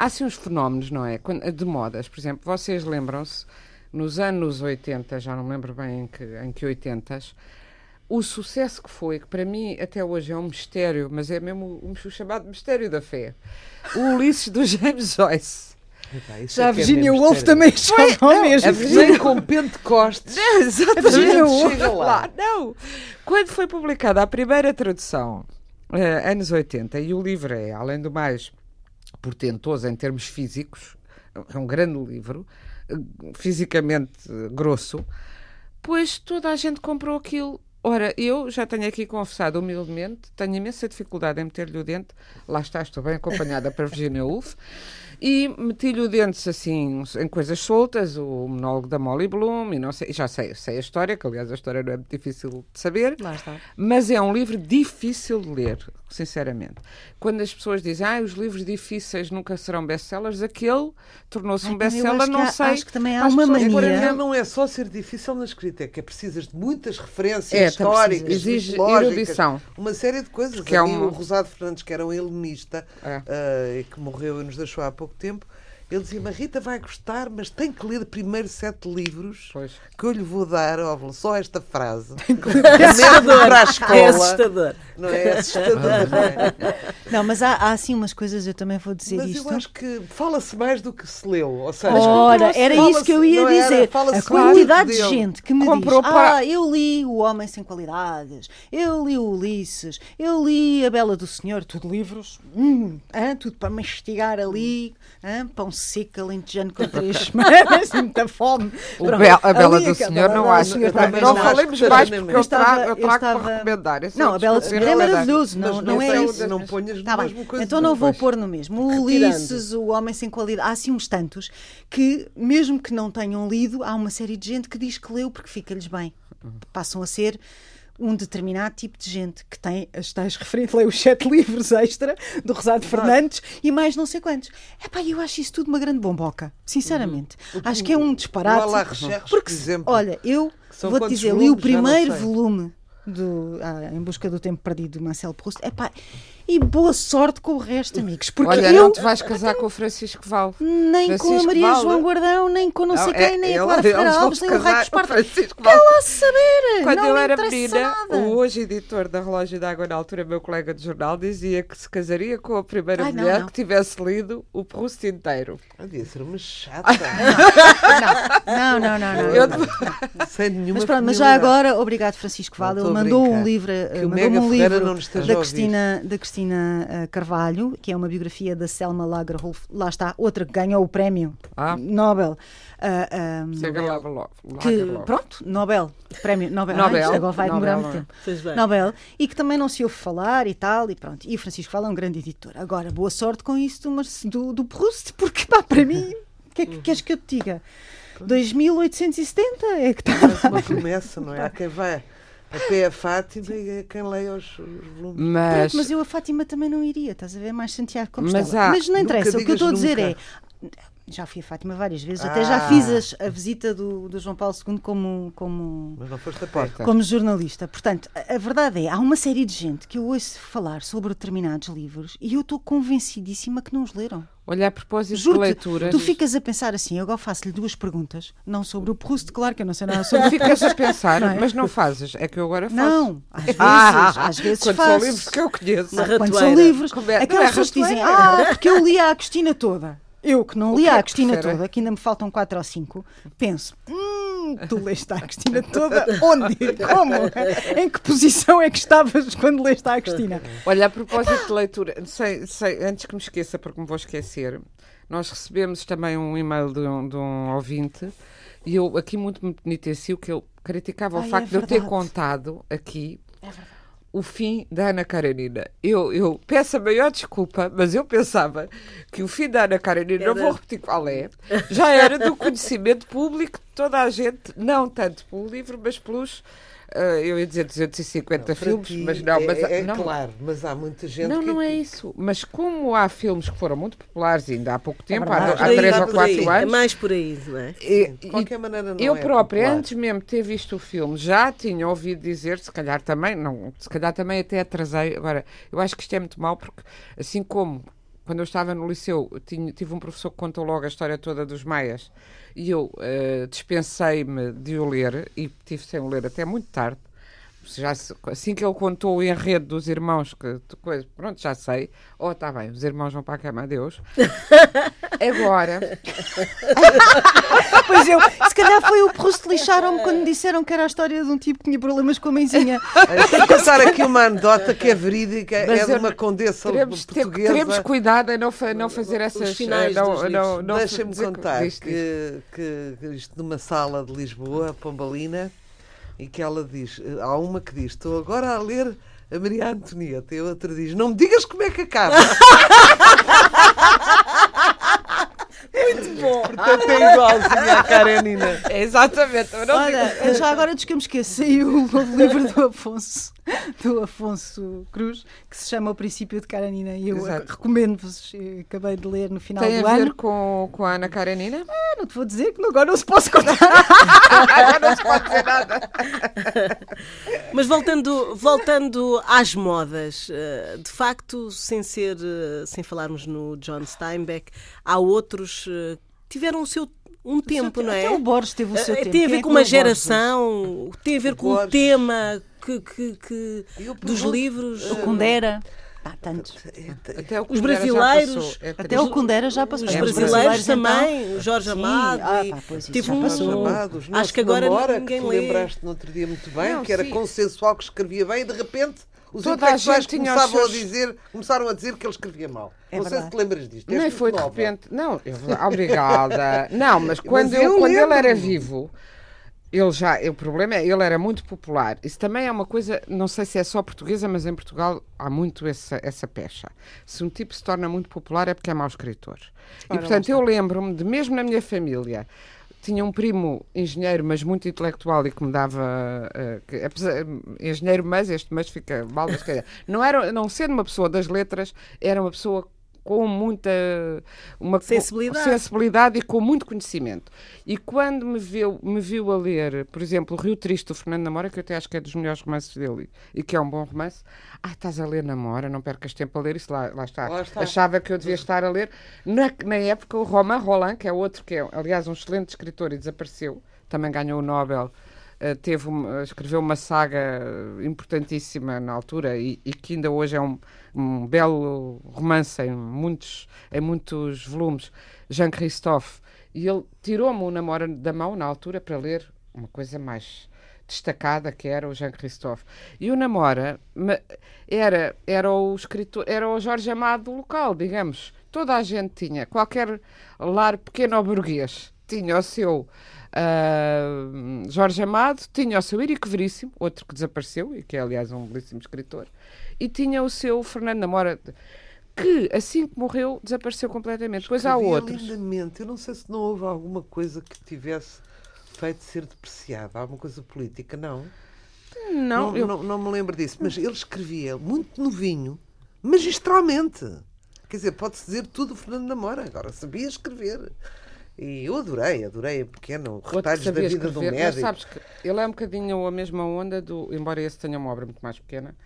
[SPEAKER 2] Há assim uns fenómenos, não é? De modas, por exemplo, vocês lembram-se, nos anos 80, já não me lembro bem em que, em que 80, o sucesso que foi, que para mim até hoje é um mistério, mas é mesmo o, o chamado mistério da fé. O Ulisses do James Joyce.
[SPEAKER 4] Epá,
[SPEAKER 3] Já
[SPEAKER 4] é
[SPEAKER 3] a
[SPEAKER 4] que é
[SPEAKER 3] Virginia
[SPEAKER 4] mesmo
[SPEAKER 3] Woolf também estava ao mesmo.
[SPEAKER 2] a Virginia-
[SPEAKER 4] com Pentecostes.
[SPEAKER 2] Exatamente.
[SPEAKER 4] Virginia Woolf. Chega lá.
[SPEAKER 2] Não. Quando foi publicada a primeira tradução, eh, anos 80, e o livro é, além do mais, portentoso em termos físicos, é um grande livro, fisicamente grosso, pois toda a gente comprou aquilo. Ora, eu já tenho aqui confessado humildemente, tenho imensa dificuldade em meter-lhe o dente, lá está, estou bem acompanhada para Virginia Woolf, e meti-lhe o dente assim em coisas soltas, o monólogo da Molly Bloom, e não sei, já sei, sei a história, que aliás a história não é muito difícil de saber,
[SPEAKER 1] Lá está.
[SPEAKER 2] mas é um livro difícil de ler, sinceramente. Quando as pessoas dizem, ah, os livros difíceis nunca serão best-sellers, aquele tornou-se um best-seller, não
[SPEAKER 5] há-
[SPEAKER 2] sei.
[SPEAKER 5] acho que também há uma
[SPEAKER 2] pessoas
[SPEAKER 5] mania.
[SPEAKER 4] Não é só ser difícil na escrita, é que é precisas de muitas referências
[SPEAKER 2] É, tam-
[SPEAKER 4] históricas,
[SPEAKER 2] exige erudição.
[SPEAKER 4] uma série de coisas.
[SPEAKER 2] Que é um-
[SPEAKER 4] o Rosado Fernandes, que era um helenista
[SPEAKER 2] É.
[SPEAKER 4] ah, e que morreu e nos deixou há pouco tempo, ele dizia: A Rita vai gostar, mas tem que ler primeiro sete livros
[SPEAKER 2] Pois.
[SPEAKER 4] que eu lhe vou dar, óbvio, só esta frase. Mesmo para a escola.
[SPEAKER 1] É assustador.
[SPEAKER 4] Não é assustador, não é?
[SPEAKER 5] Não, mas há, há assim umas coisas, eu também vou dizer
[SPEAKER 4] Mas
[SPEAKER 5] isto.
[SPEAKER 4] eu acho que fala-se mais do que se leu. Ou seja,
[SPEAKER 5] Ora, era isso que eu ia
[SPEAKER 4] era?
[SPEAKER 5] dizer.
[SPEAKER 4] Fala-se
[SPEAKER 5] A quantidade de
[SPEAKER 4] dele.
[SPEAKER 5] gente que me
[SPEAKER 2] Comprou
[SPEAKER 5] diz:
[SPEAKER 2] para-
[SPEAKER 5] Ah, eu li O Homem Sem Qualidades, eu li o Ulisses, eu li A Bela do Senhor, tudo livros, hum, hã, tudo para mastigar ali, hã, pão seco, alentejano com três semanas, e muita fome.
[SPEAKER 2] O
[SPEAKER 5] Pronto,
[SPEAKER 2] a Bela
[SPEAKER 5] ali
[SPEAKER 2] do Senhor não acho.
[SPEAKER 5] Senhor
[SPEAKER 2] Não falemos mais porque
[SPEAKER 4] mesmo.
[SPEAKER 2] eu, trago, eu trago
[SPEAKER 5] estava-
[SPEAKER 2] para recomendar.
[SPEAKER 5] Não, a Bela do Senhor é maravilhoso, não, não é isso.
[SPEAKER 4] Não ponhas
[SPEAKER 5] Tá
[SPEAKER 4] mesmo coisa.
[SPEAKER 5] então não vou pôr no mesmo. O. Ulisses, o Homem Sem Qualidade, há assim uns tantos que, mesmo que não tenham lido, há uma série de gente que diz que leu porque fica-lhes bem. Passam a ser um determinado tipo de gente que tem as tais referentes, lê os sete livros extra do Rosado Fernandes e mais não sei quantos. Epá, eu acho isso tudo uma grande bomboca, sinceramente. Acho que é um disparate.
[SPEAKER 4] o Alain Recherche,
[SPEAKER 5] porque,
[SPEAKER 4] por exemplo,
[SPEAKER 5] olha, eu vou-te dizer, li o primeiro volume do ah, Em Busca do Tempo Perdido do Marcel Proust. Epá, e boa sorte com o resto, amigos, porque
[SPEAKER 2] Olha,
[SPEAKER 5] eu
[SPEAKER 2] não te vais casar com o Francisco Val.
[SPEAKER 5] nem com a
[SPEAKER 2] Francisco
[SPEAKER 5] Maria
[SPEAKER 2] Val,
[SPEAKER 5] João Guardão, nem com não, sei
[SPEAKER 2] Não,
[SPEAKER 5] quem,
[SPEAKER 2] é-
[SPEAKER 5] nem a
[SPEAKER 2] ele-
[SPEAKER 5] Clara Ferreira Alves, nem o Raio
[SPEAKER 2] casar
[SPEAKER 5] dos.
[SPEAKER 2] Francisco
[SPEAKER 5] Quer
[SPEAKER 2] Val.
[SPEAKER 5] lá saber!
[SPEAKER 2] Quando
[SPEAKER 5] não
[SPEAKER 2] eu era menina,
[SPEAKER 5] nada.
[SPEAKER 2] o hoje editor da Relógio d'Água, na altura, meu colega de jornal, dizia que se casaria com a primeira
[SPEAKER 5] Ai, não,
[SPEAKER 2] mulher
[SPEAKER 5] não.
[SPEAKER 2] que tivesse lido o Proust inteiro.
[SPEAKER 4] Ah, devia ser uma chata.
[SPEAKER 5] Não, não, não, não.
[SPEAKER 2] Eu-
[SPEAKER 5] não.
[SPEAKER 4] Sem nenhuma
[SPEAKER 5] Mas pronto, mas já agora, obrigado Francisco Val,
[SPEAKER 4] Não
[SPEAKER 5] ele
[SPEAKER 4] a
[SPEAKER 5] mandou um livro,
[SPEAKER 4] Que o
[SPEAKER 5] mandou
[SPEAKER 4] Mega
[SPEAKER 5] um livro
[SPEAKER 4] não
[SPEAKER 5] da
[SPEAKER 4] a.
[SPEAKER 5] Cristina, Cristina eh, Carvalho, que é uma biografia da Selma Lagerholf, lá está, outra que ganhou o prémio
[SPEAKER 2] Ah.
[SPEAKER 5] Nobel. Ah, ah,
[SPEAKER 2] Chega lá, logo,
[SPEAKER 5] que, pronto, Nobel, prémio Nobel,
[SPEAKER 2] Nobel,
[SPEAKER 5] Ai, agora vai demorar muito tempo.
[SPEAKER 1] Fez bem.
[SPEAKER 5] Nobel, e que também não se ouve falar e tal, e pronto. E o Francisco Fala é um grande editor. Agora, boa sorte com isso do, do, do Proust, porque pá, para mim, o que é que queres que eu te diga? 2870 é que está.
[SPEAKER 4] Faz uma promessa, não é? Há quem vai a pé a Fátima e há quem leia os, os volumes.
[SPEAKER 2] Mas,
[SPEAKER 5] Pronto, mas eu a Fátima também não iria, estás a ver? Mais Santiago Compostela.
[SPEAKER 2] Mas
[SPEAKER 5] Mas,
[SPEAKER 2] há-
[SPEAKER 5] não
[SPEAKER 4] nunca
[SPEAKER 5] interessa, o que eu estou a dizer
[SPEAKER 4] nunca.
[SPEAKER 5] é. Já fui a Fátima várias vezes, até já
[SPEAKER 4] Ah.
[SPEAKER 5] fiz as- a visita do, do João Paulo II como, como,
[SPEAKER 4] Mas não foste a pé.
[SPEAKER 5] como jornalista. Portanto, a, a verdade é, há uma série de gente que eu ouço falar sobre determinados livros e eu estou convencidíssima que não os leram.
[SPEAKER 2] olha, a propósito de
[SPEAKER 5] Juro-te,
[SPEAKER 2] leituras,
[SPEAKER 5] tu ficas a pensar assim, eu agora faço-lhe duas perguntas, não sobre o Proust, claro que eu não sei nada sobre o
[SPEAKER 2] ficas a pensar,
[SPEAKER 5] Não é?
[SPEAKER 2] mas não fazes. É que eu agora faço.
[SPEAKER 5] Não, às vezes,
[SPEAKER 2] Ah,
[SPEAKER 5] às vezes
[SPEAKER 2] quando
[SPEAKER 5] faço.
[SPEAKER 2] são livros que eu conheço.
[SPEAKER 5] Quando são livros,
[SPEAKER 2] é-
[SPEAKER 5] aquelas
[SPEAKER 2] é
[SPEAKER 5] pessoas que dizem, ah, porque eu li a Agostina toda. Eu que não
[SPEAKER 2] O
[SPEAKER 5] li
[SPEAKER 2] é
[SPEAKER 5] a
[SPEAKER 2] prefere?
[SPEAKER 5] toda, que ainda me faltam quatro ou cinco, penso, hum, tu leste a Agostina toda? Onde? Como? Em que posição é que estavas quando leste a Agostina?
[SPEAKER 2] Olha, a propósito de leitura, sei, sei, antes que me esqueça, porque me vou esquecer, nós recebemos também um e-mail de um, de um ouvinte e eu aqui muito me penitencio que ele criticava o
[SPEAKER 5] Ai,
[SPEAKER 2] facto
[SPEAKER 5] é
[SPEAKER 2] de eu ter contado aqui o fim da Ana Karenina. Eu, eu peço a maior desculpa, mas eu pensava que o fim da Ana Karenina, não
[SPEAKER 1] Era-
[SPEAKER 2] vou repetir qual é, já era do conhecimento público de toda a gente, não tanto pelo livro, mas pelos eu ia dizer 250
[SPEAKER 4] Para
[SPEAKER 2] filmes,
[SPEAKER 4] ti
[SPEAKER 2] mas não,
[SPEAKER 4] é,
[SPEAKER 2] mas
[SPEAKER 4] é
[SPEAKER 2] não,
[SPEAKER 4] claro, mas há muita gente
[SPEAKER 2] não,
[SPEAKER 4] que
[SPEAKER 2] não é isso. Mas como há filmes que foram muito populares ainda há pouco tempo, há,
[SPEAKER 5] verdade.
[SPEAKER 2] há
[SPEAKER 1] aí,
[SPEAKER 2] três ou
[SPEAKER 1] por aí.
[SPEAKER 2] quatro
[SPEAKER 1] É
[SPEAKER 2] anos,
[SPEAKER 1] mais por aí, não é?
[SPEAKER 2] e-
[SPEAKER 4] de
[SPEAKER 2] e
[SPEAKER 4] qualquer maneira não
[SPEAKER 2] eu
[SPEAKER 4] é
[SPEAKER 2] própria,
[SPEAKER 4] popular.
[SPEAKER 2] antes mesmo de ter visto o filme, já tinha ouvido dizer, se calhar também, não, se calhar também até atrasei. Agora, eu acho que isto é muito mau, porque assim como quando eu estava no liceu, eu tinha- tive um professor que contou logo a história toda dos Maias e eu eh, dispensei-me de o ler e tive sem o ler até muito tarde. Já, assim que ele contou o enredo dos irmãos, que coisa, pronto, já sei. Oh, está bem, os irmãos vão para a cama, adeus. Agora,
[SPEAKER 5] Pois eu, se calhar foi o Proust lixaram-me quando me disseram que era a história de um tipo que tinha problemas com a mãezinha.
[SPEAKER 4] Que contar aqui uma anedota que é verídica,
[SPEAKER 2] Mas
[SPEAKER 4] é de uma condessa
[SPEAKER 2] teremos, ter-
[SPEAKER 4] portuguesa.
[SPEAKER 2] teremos cuidado em não, fa- não fazer essas.
[SPEAKER 1] finais
[SPEAKER 2] eh, não, não, não
[SPEAKER 4] Deixem-me
[SPEAKER 2] dizer-
[SPEAKER 4] contar
[SPEAKER 2] diz.
[SPEAKER 4] que, que isto numa sala de Lisboa, Pombalina, e que ela diz, há uma que diz, estou agora a ler a Maria Antonieta, e a outra diz, não me digas como é que acaba.
[SPEAKER 1] Muito bom.
[SPEAKER 4] Portanto é igualzinha à Karenina.
[SPEAKER 2] É, Exatamente. eu não digo-
[SPEAKER 5] Olha, já agora diz que eu me esqueço, saiu o novo livro do Afonso, do Afonso Cruz, que se chama O Princípio de Karanina, e eu recomendo-vos, eh, acabei de ler no final
[SPEAKER 2] Tem
[SPEAKER 5] do
[SPEAKER 2] a ver
[SPEAKER 5] ano.
[SPEAKER 2] com, com a Ana Karenina?
[SPEAKER 5] Ah, não te vou dizer que agora não se posso contar.
[SPEAKER 2] Agora não se pode dizer nada.
[SPEAKER 1] Mas voltando, voltando às modas, eh, de facto, sem ser, eh, sem falarmos no John Steinbeck, há outros eh, que tiveram o seu um tempo, não é?
[SPEAKER 5] Até o Borges teve o seu
[SPEAKER 1] Eh,
[SPEAKER 5] tempo.
[SPEAKER 1] Tem a
[SPEAKER 5] Quem
[SPEAKER 1] ver
[SPEAKER 5] é
[SPEAKER 1] com
[SPEAKER 5] que
[SPEAKER 1] uma
[SPEAKER 5] leu Borges?
[SPEAKER 1] geração, tem a ver com o
[SPEAKER 4] Borges.
[SPEAKER 1] tema que, que- que- dos livros.
[SPEAKER 5] O Kundera. Há tantos.
[SPEAKER 2] Até o
[SPEAKER 1] Os brasileiros-
[SPEAKER 2] passou, é
[SPEAKER 5] Até o Kundera já passou.
[SPEAKER 1] Os
[SPEAKER 2] É,
[SPEAKER 1] brasileiros
[SPEAKER 5] então,
[SPEAKER 1] também, o Jorge
[SPEAKER 5] Sim,
[SPEAKER 1] Amado.
[SPEAKER 5] ah,
[SPEAKER 1] e
[SPEAKER 5] pá, pois
[SPEAKER 1] teve um-.
[SPEAKER 4] Chamados,
[SPEAKER 1] Acho que agora ninguém
[SPEAKER 4] que tu
[SPEAKER 1] lê.
[SPEAKER 4] lembraste no outro dia muito bem,
[SPEAKER 2] Não,
[SPEAKER 4] que era
[SPEAKER 2] sim.
[SPEAKER 4] consensual, que escrevia bem, e de repente os
[SPEAKER 2] Toda a
[SPEAKER 4] intelectuais começavam
[SPEAKER 2] seus-
[SPEAKER 4] a dizer, começaram a dizer que ele escrevia mal.
[SPEAKER 5] É
[SPEAKER 4] não sei
[SPEAKER 5] verdade.
[SPEAKER 4] se te lembras disto.
[SPEAKER 2] Nem foi de
[SPEAKER 4] nova.
[SPEAKER 2] repente. Não, eu, obrigada. Não, mas quando,
[SPEAKER 4] eu
[SPEAKER 2] eu, quando ele era vivo, ele já. O problema é ele era muito popular. Isso também é uma coisa, não sei se é só portuguesa, mas em Portugal há muito essa, essa pecha. Se um tipo se torna muito popular é porque é mau escritor. e portanto eu lembro-me de, mesmo na minha família. Tinha um primo engenheiro, mas muito intelectual e que me dava. eh, que, apesar- engenheiro, mas este mas fica mal, mas calhar. Não, era, não sendo uma pessoa das letras, era uma pessoa com muita uma
[SPEAKER 1] Sensibilidade.
[SPEAKER 2] sensibilidade e com muito conhecimento. E quando me viu, me viu a ler, por exemplo, o Rio Triste do Fernando Namora, que eu até acho que é dos melhores romances dele e que é um bom romance, ah, estás a ler Namora, não percas tempo a ler isso, lá, lá, está.
[SPEAKER 4] Lá está.
[SPEAKER 2] Achava que eu devia estar a ler. Na, na época, o Romain Roland, que é outro que é, aliás, um excelente escritor e desapareceu, também ganhou o Nobel. Eh, teve uma- escreveu uma saga importantíssima na altura e, e que ainda hoje é um, um belo romance em muitos, em muitos volumes, Jean Christophe. E ele tirou-me o namoro da mão na altura para ler uma coisa mais destacada que era o Jean Christophe. E o Namora era, era o escritor, era o Jorge Amado local, digamos. Toda a gente tinha, qualquer lar pequeno ou burguês tinha o seu ah, Jorge Amado, tinha o seu Érico Veríssimo, outro que desapareceu e que é aliás um belíssimo escritor, e tinha o seu Fernando Namora, que assim que morreu desapareceu completamente. Depois há outros.
[SPEAKER 4] lindamente. Eu não sei se não houve alguma coisa que tivesse feito ser depreciada, alguma coisa política, não.
[SPEAKER 2] Não,
[SPEAKER 4] não,
[SPEAKER 2] eu-
[SPEAKER 4] não, não me lembro disso, mas ele escrevia muito novinho, magistralmente. Quer dizer, pode-se dizer tudo o Fernando Namora, agora sabia escrever. E eu adorei, adorei a pequeno retalhos da vida do
[SPEAKER 2] escrever, mas
[SPEAKER 4] médico.
[SPEAKER 2] sabes que ele é um bocadinho a mesma onda do, embora esse tenha uma obra muito mais pequena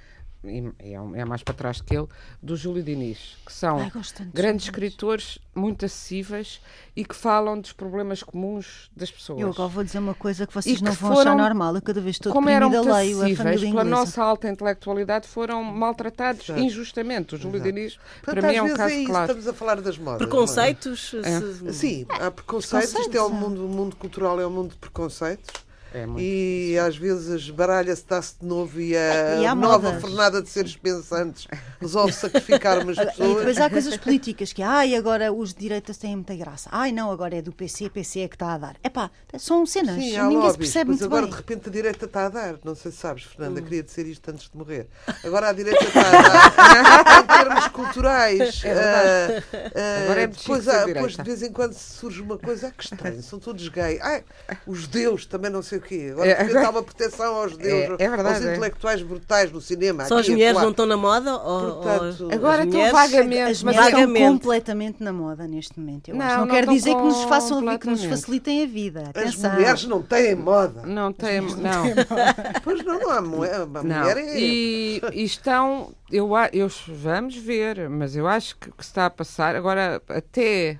[SPEAKER 2] e, é, é mais para trás que ele, do Júlio Diniz, que são
[SPEAKER 5] Ai,
[SPEAKER 2] grandes escritores muito acessíveis e que falam dos problemas comuns das pessoas.
[SPEAKER 5] Eu agora vou dizer uma coisa que vocês
[SPEAKER 2] E
[SPEAKER 5] não
[SPEAKER 2] que
[SPEAKER 5] vão achar
[SPEAKER 2] foram-
[SPEAKER 5] normal. Eu cada vez estou
[SPEAKER 2] Como eram
[SPEAKER 5] leio a família
[SPEAKER 2] pela
[SPEAKER 5] inglesa.
[SPEAKER 2] nossa alta intelectualidade, foram maltratados
[SPEAKER 4] Exato.
[SPEAKER 2] injustamente. O Júlio
[SPEAKER 4] Exato.
[SPEAKER 2] Diniz,
[SPEAKER 4] Portanto,
[SPEAKER 2] para mim, é um
[SPEAKER 4] vezes
[SPEAKER 2] caso
[SPEAKER 4] é isso,
[SPEAKER 2] claro.
[SPEAKER 4] estamos a falar das modas. é?
[SPEAKER 1] Preconceitos?
[SPEAKER 2] É.
[SPEAKER 1] se-
[SPEAKER 4] Sim, há preconceitos, isto é o
[SPEAKER 5] é.
[SPEAKER 4] mundo, o mundo cultural é um mundo de preconceitos.
[SPEAKER 2] É
[SPEAKER 4] E às vezes baralha-se, dá-se de novo e a,
[SPEAKER 5] E há
[SPEAKER 4] nova
[SPEAKER 5] modas.
[SPEAKER 4] fornada de seres pensantes resolve sacrificar umas
[SPEAKER 5] E
[SPEAKER 4] pessoas.
[SPEAKER 5] depois há coisas políticas que, ai, agora os de direitas têm muita graça. Ai, não, agora é do PC, PC é que está a dar. Epá, são cenas.
[SPEAKER 4] Sim,
[SPEAKER 5] Ninguém se
[SPEAKER 4] lobbies,
[SPEAKER 5] percebe
[SPEAKER 4] mas
[SPEAKER 5] muito
[SPEAKER 4] agora
[SPEAKER 5] bem.
[SPEAKER 4] de repente a direita está a dar. Não sei se sabes, Fernanda,
[SPEAKER 2] Hum.
[SPEAKER 4] queria dizer isto antes de morrer. Agora a direita está a dar em termos culturais. ah, ah,
[SPEAKER 2] Agora é
[SPEAKER 4] depois, há- depois de vez em quando surge uma coisa, ah, que estranho, são todos gays. Ai, os judeus também não sei. Quê? Agora
[SPEAKER 2] É, agora-
[SPEAKER 4] dá uma proteção aos judeus,
[SPEAKER 2] É- é verdade,
[SPEAKER 4] aos
[SPEAKER 2] é.
[SPEAKER 4] intelectuais brutais no cinema.
[SPEAKER 1] Só as mulheres não estão na moda? Ou,
[SPEAKER 4] Portanto,
[SPEAKER 1] ou
[SPEAKER 2] Agora
[SPEAKER 1] as
[SPEAKER 2] estão vagamente,
[SPEAKER 5] As
[SPEAKER 2] mas
[SPEAKER 5] mulheres estão
[SPEAKER 1] vagamente.
[SPEAKER 5] completamente na moda neste momento. Eu
[SPEAKER 2] Não,
[SPEAKER 5] acho. não,
[SPEAKER 2] não
[SPEAKER 5] quer dizer que nos façam que nos facilitem a vida.
[SPEAKER 4] As
[SPEAKER 5] Atenção.
[SPEAKER 4] mulheres não têm moda.
[SPEAKER 2] Não tem. Não.
[SPEAKER 4] Pois não, não há mulher. Mulher é.
[SPEAKER 2] E, e estão. Eu, eu, vamos ver, mas eu acho que, que se está a passar. Agora, até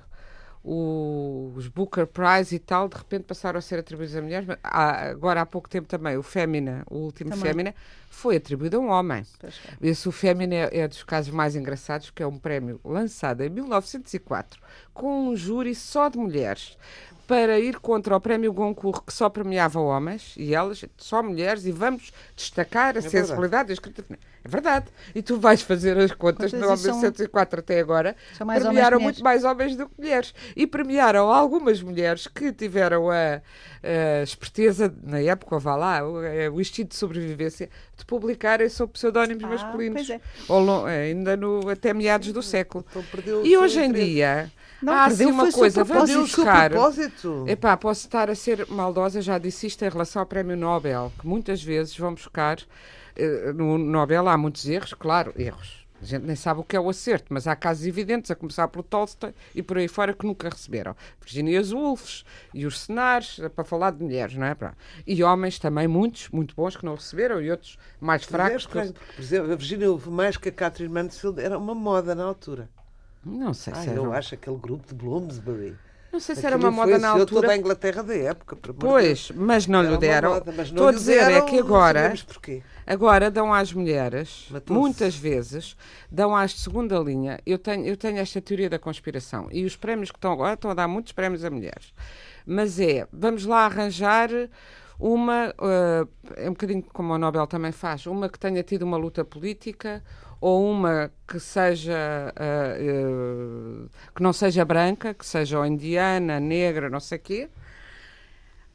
[SPEAKER 2] os Booker Prize e tal, de repente passaram a ser atribuídos a mulheres. mas há- agora, há pouco tempo também, o Fémina, o último
[SPEAKER 5] Também.
[SPEAKER 2] Fémina, foi atribuído a um homem. Esse o Fémina é, é dos casos mais engraçados, que é um prémio lançado em 1904 com um júri só de mulheres. Para ir contra o prémio Goncourt, que só premiava homens, e elas, só mulheres, e vamos destacar a
[SPEAKER 4] verdade.
[SPEAKER 2] sensibilidade da escrita feminina. É verdade. E tu vais fazer as contas de
[SPEAKER 5] Quantas e são-
[SPEAKER 2] 1904 até agora,
[SPEAKER 5] São mais homens
[SPEAKER 2] premiaram muito mais homens do que mulheres. E premiaram algumas mulheres que tiveram a, a esperteza, na época, vá lá, o, eh, o instinto de sobrevivência, de publicarem sob pseudónimos
[SPEAKER 5] Ah,
[SPEAKER 2] masculinos.
[SPEAKER 5] pois é.
[SPEAKER 2] Ao lon- ainda no, até meados do século.
[SPEAKER 4] Então
[SPEAKER 2] E hoje em
[SPEAKER 4] interesse.
[SPEAKER 2] dia,
[SPEAKER 5] Não,
[SPEAKER 2] há assim uma coisa, vamos
[SPEAKER 4] Perdeu o seu
[SPEAKER 2] buscar.
[SPEAKER 4] propósito.
[SPEAKER 2] Epá, posso estar a ser maldosa, já disse isto em relação ao Prémio Nobel, que muitas vezes vão buscar. Eh, No Nobel há muitos erros, claro, erros. A gente nem sabe o que é o acerto, mas há casos evidentes, a começar pelo Tolstói e por aí fora, que nunca receberam. Virginia Woolf e os cenários, para falar de mulheres, não é? E homens também, muitos, muito bons, que não receberam, e outros mais
[SPEAKER 4] Mas é
[SPEAKER 2] fracos. que-
[SPEAKER 4] por exemplo, a Virginia Woolf, mais que a Catherine Mansfield, era uma moda na altura.
[SPEAKER 2] Não sei
[SPEAKER 4] Ah,
[SPEAKER 2] se era,
[SPEAKER 4] eu acho aquele grupo de Bloomsbury.
[SPEAKER 2] Não sei se era uma moda na
[SPEAKER 4] influenciou toda a
[SPEAKER 2] altura.
[SPEAKER 4] Inglaterra da época.
[SPEAKER 2] Pois, mas não
[SPEAKER 4] Era
[SPEAKER 2] lhe deram.
[SPEAKER 4] moda, não
[SPEAKER 2] Estou a dizer é
[SPEAKER 4] deram,
[SPEAKER 2] que
[SPEAKER 4] não
[SPEAKER 2] agora. Agora dão às mulheres,
[SPEAKER 4] Matou-se.
[SPEAKER 2] muitas vezes, dão às de segunda linha. Eu tenho, eu tenho esta teoria da conspiração. E os prémios que estão agora estão a dar muitos prémios a mulheres. Mas é, vamos lá arranjar uma, eh, é um bocadinho como o Nobel também faz, uma que tenha tido uma luta política ou uma que seja eh, eh, que não seja branca, que seja ou indiana, negra, não sei quê.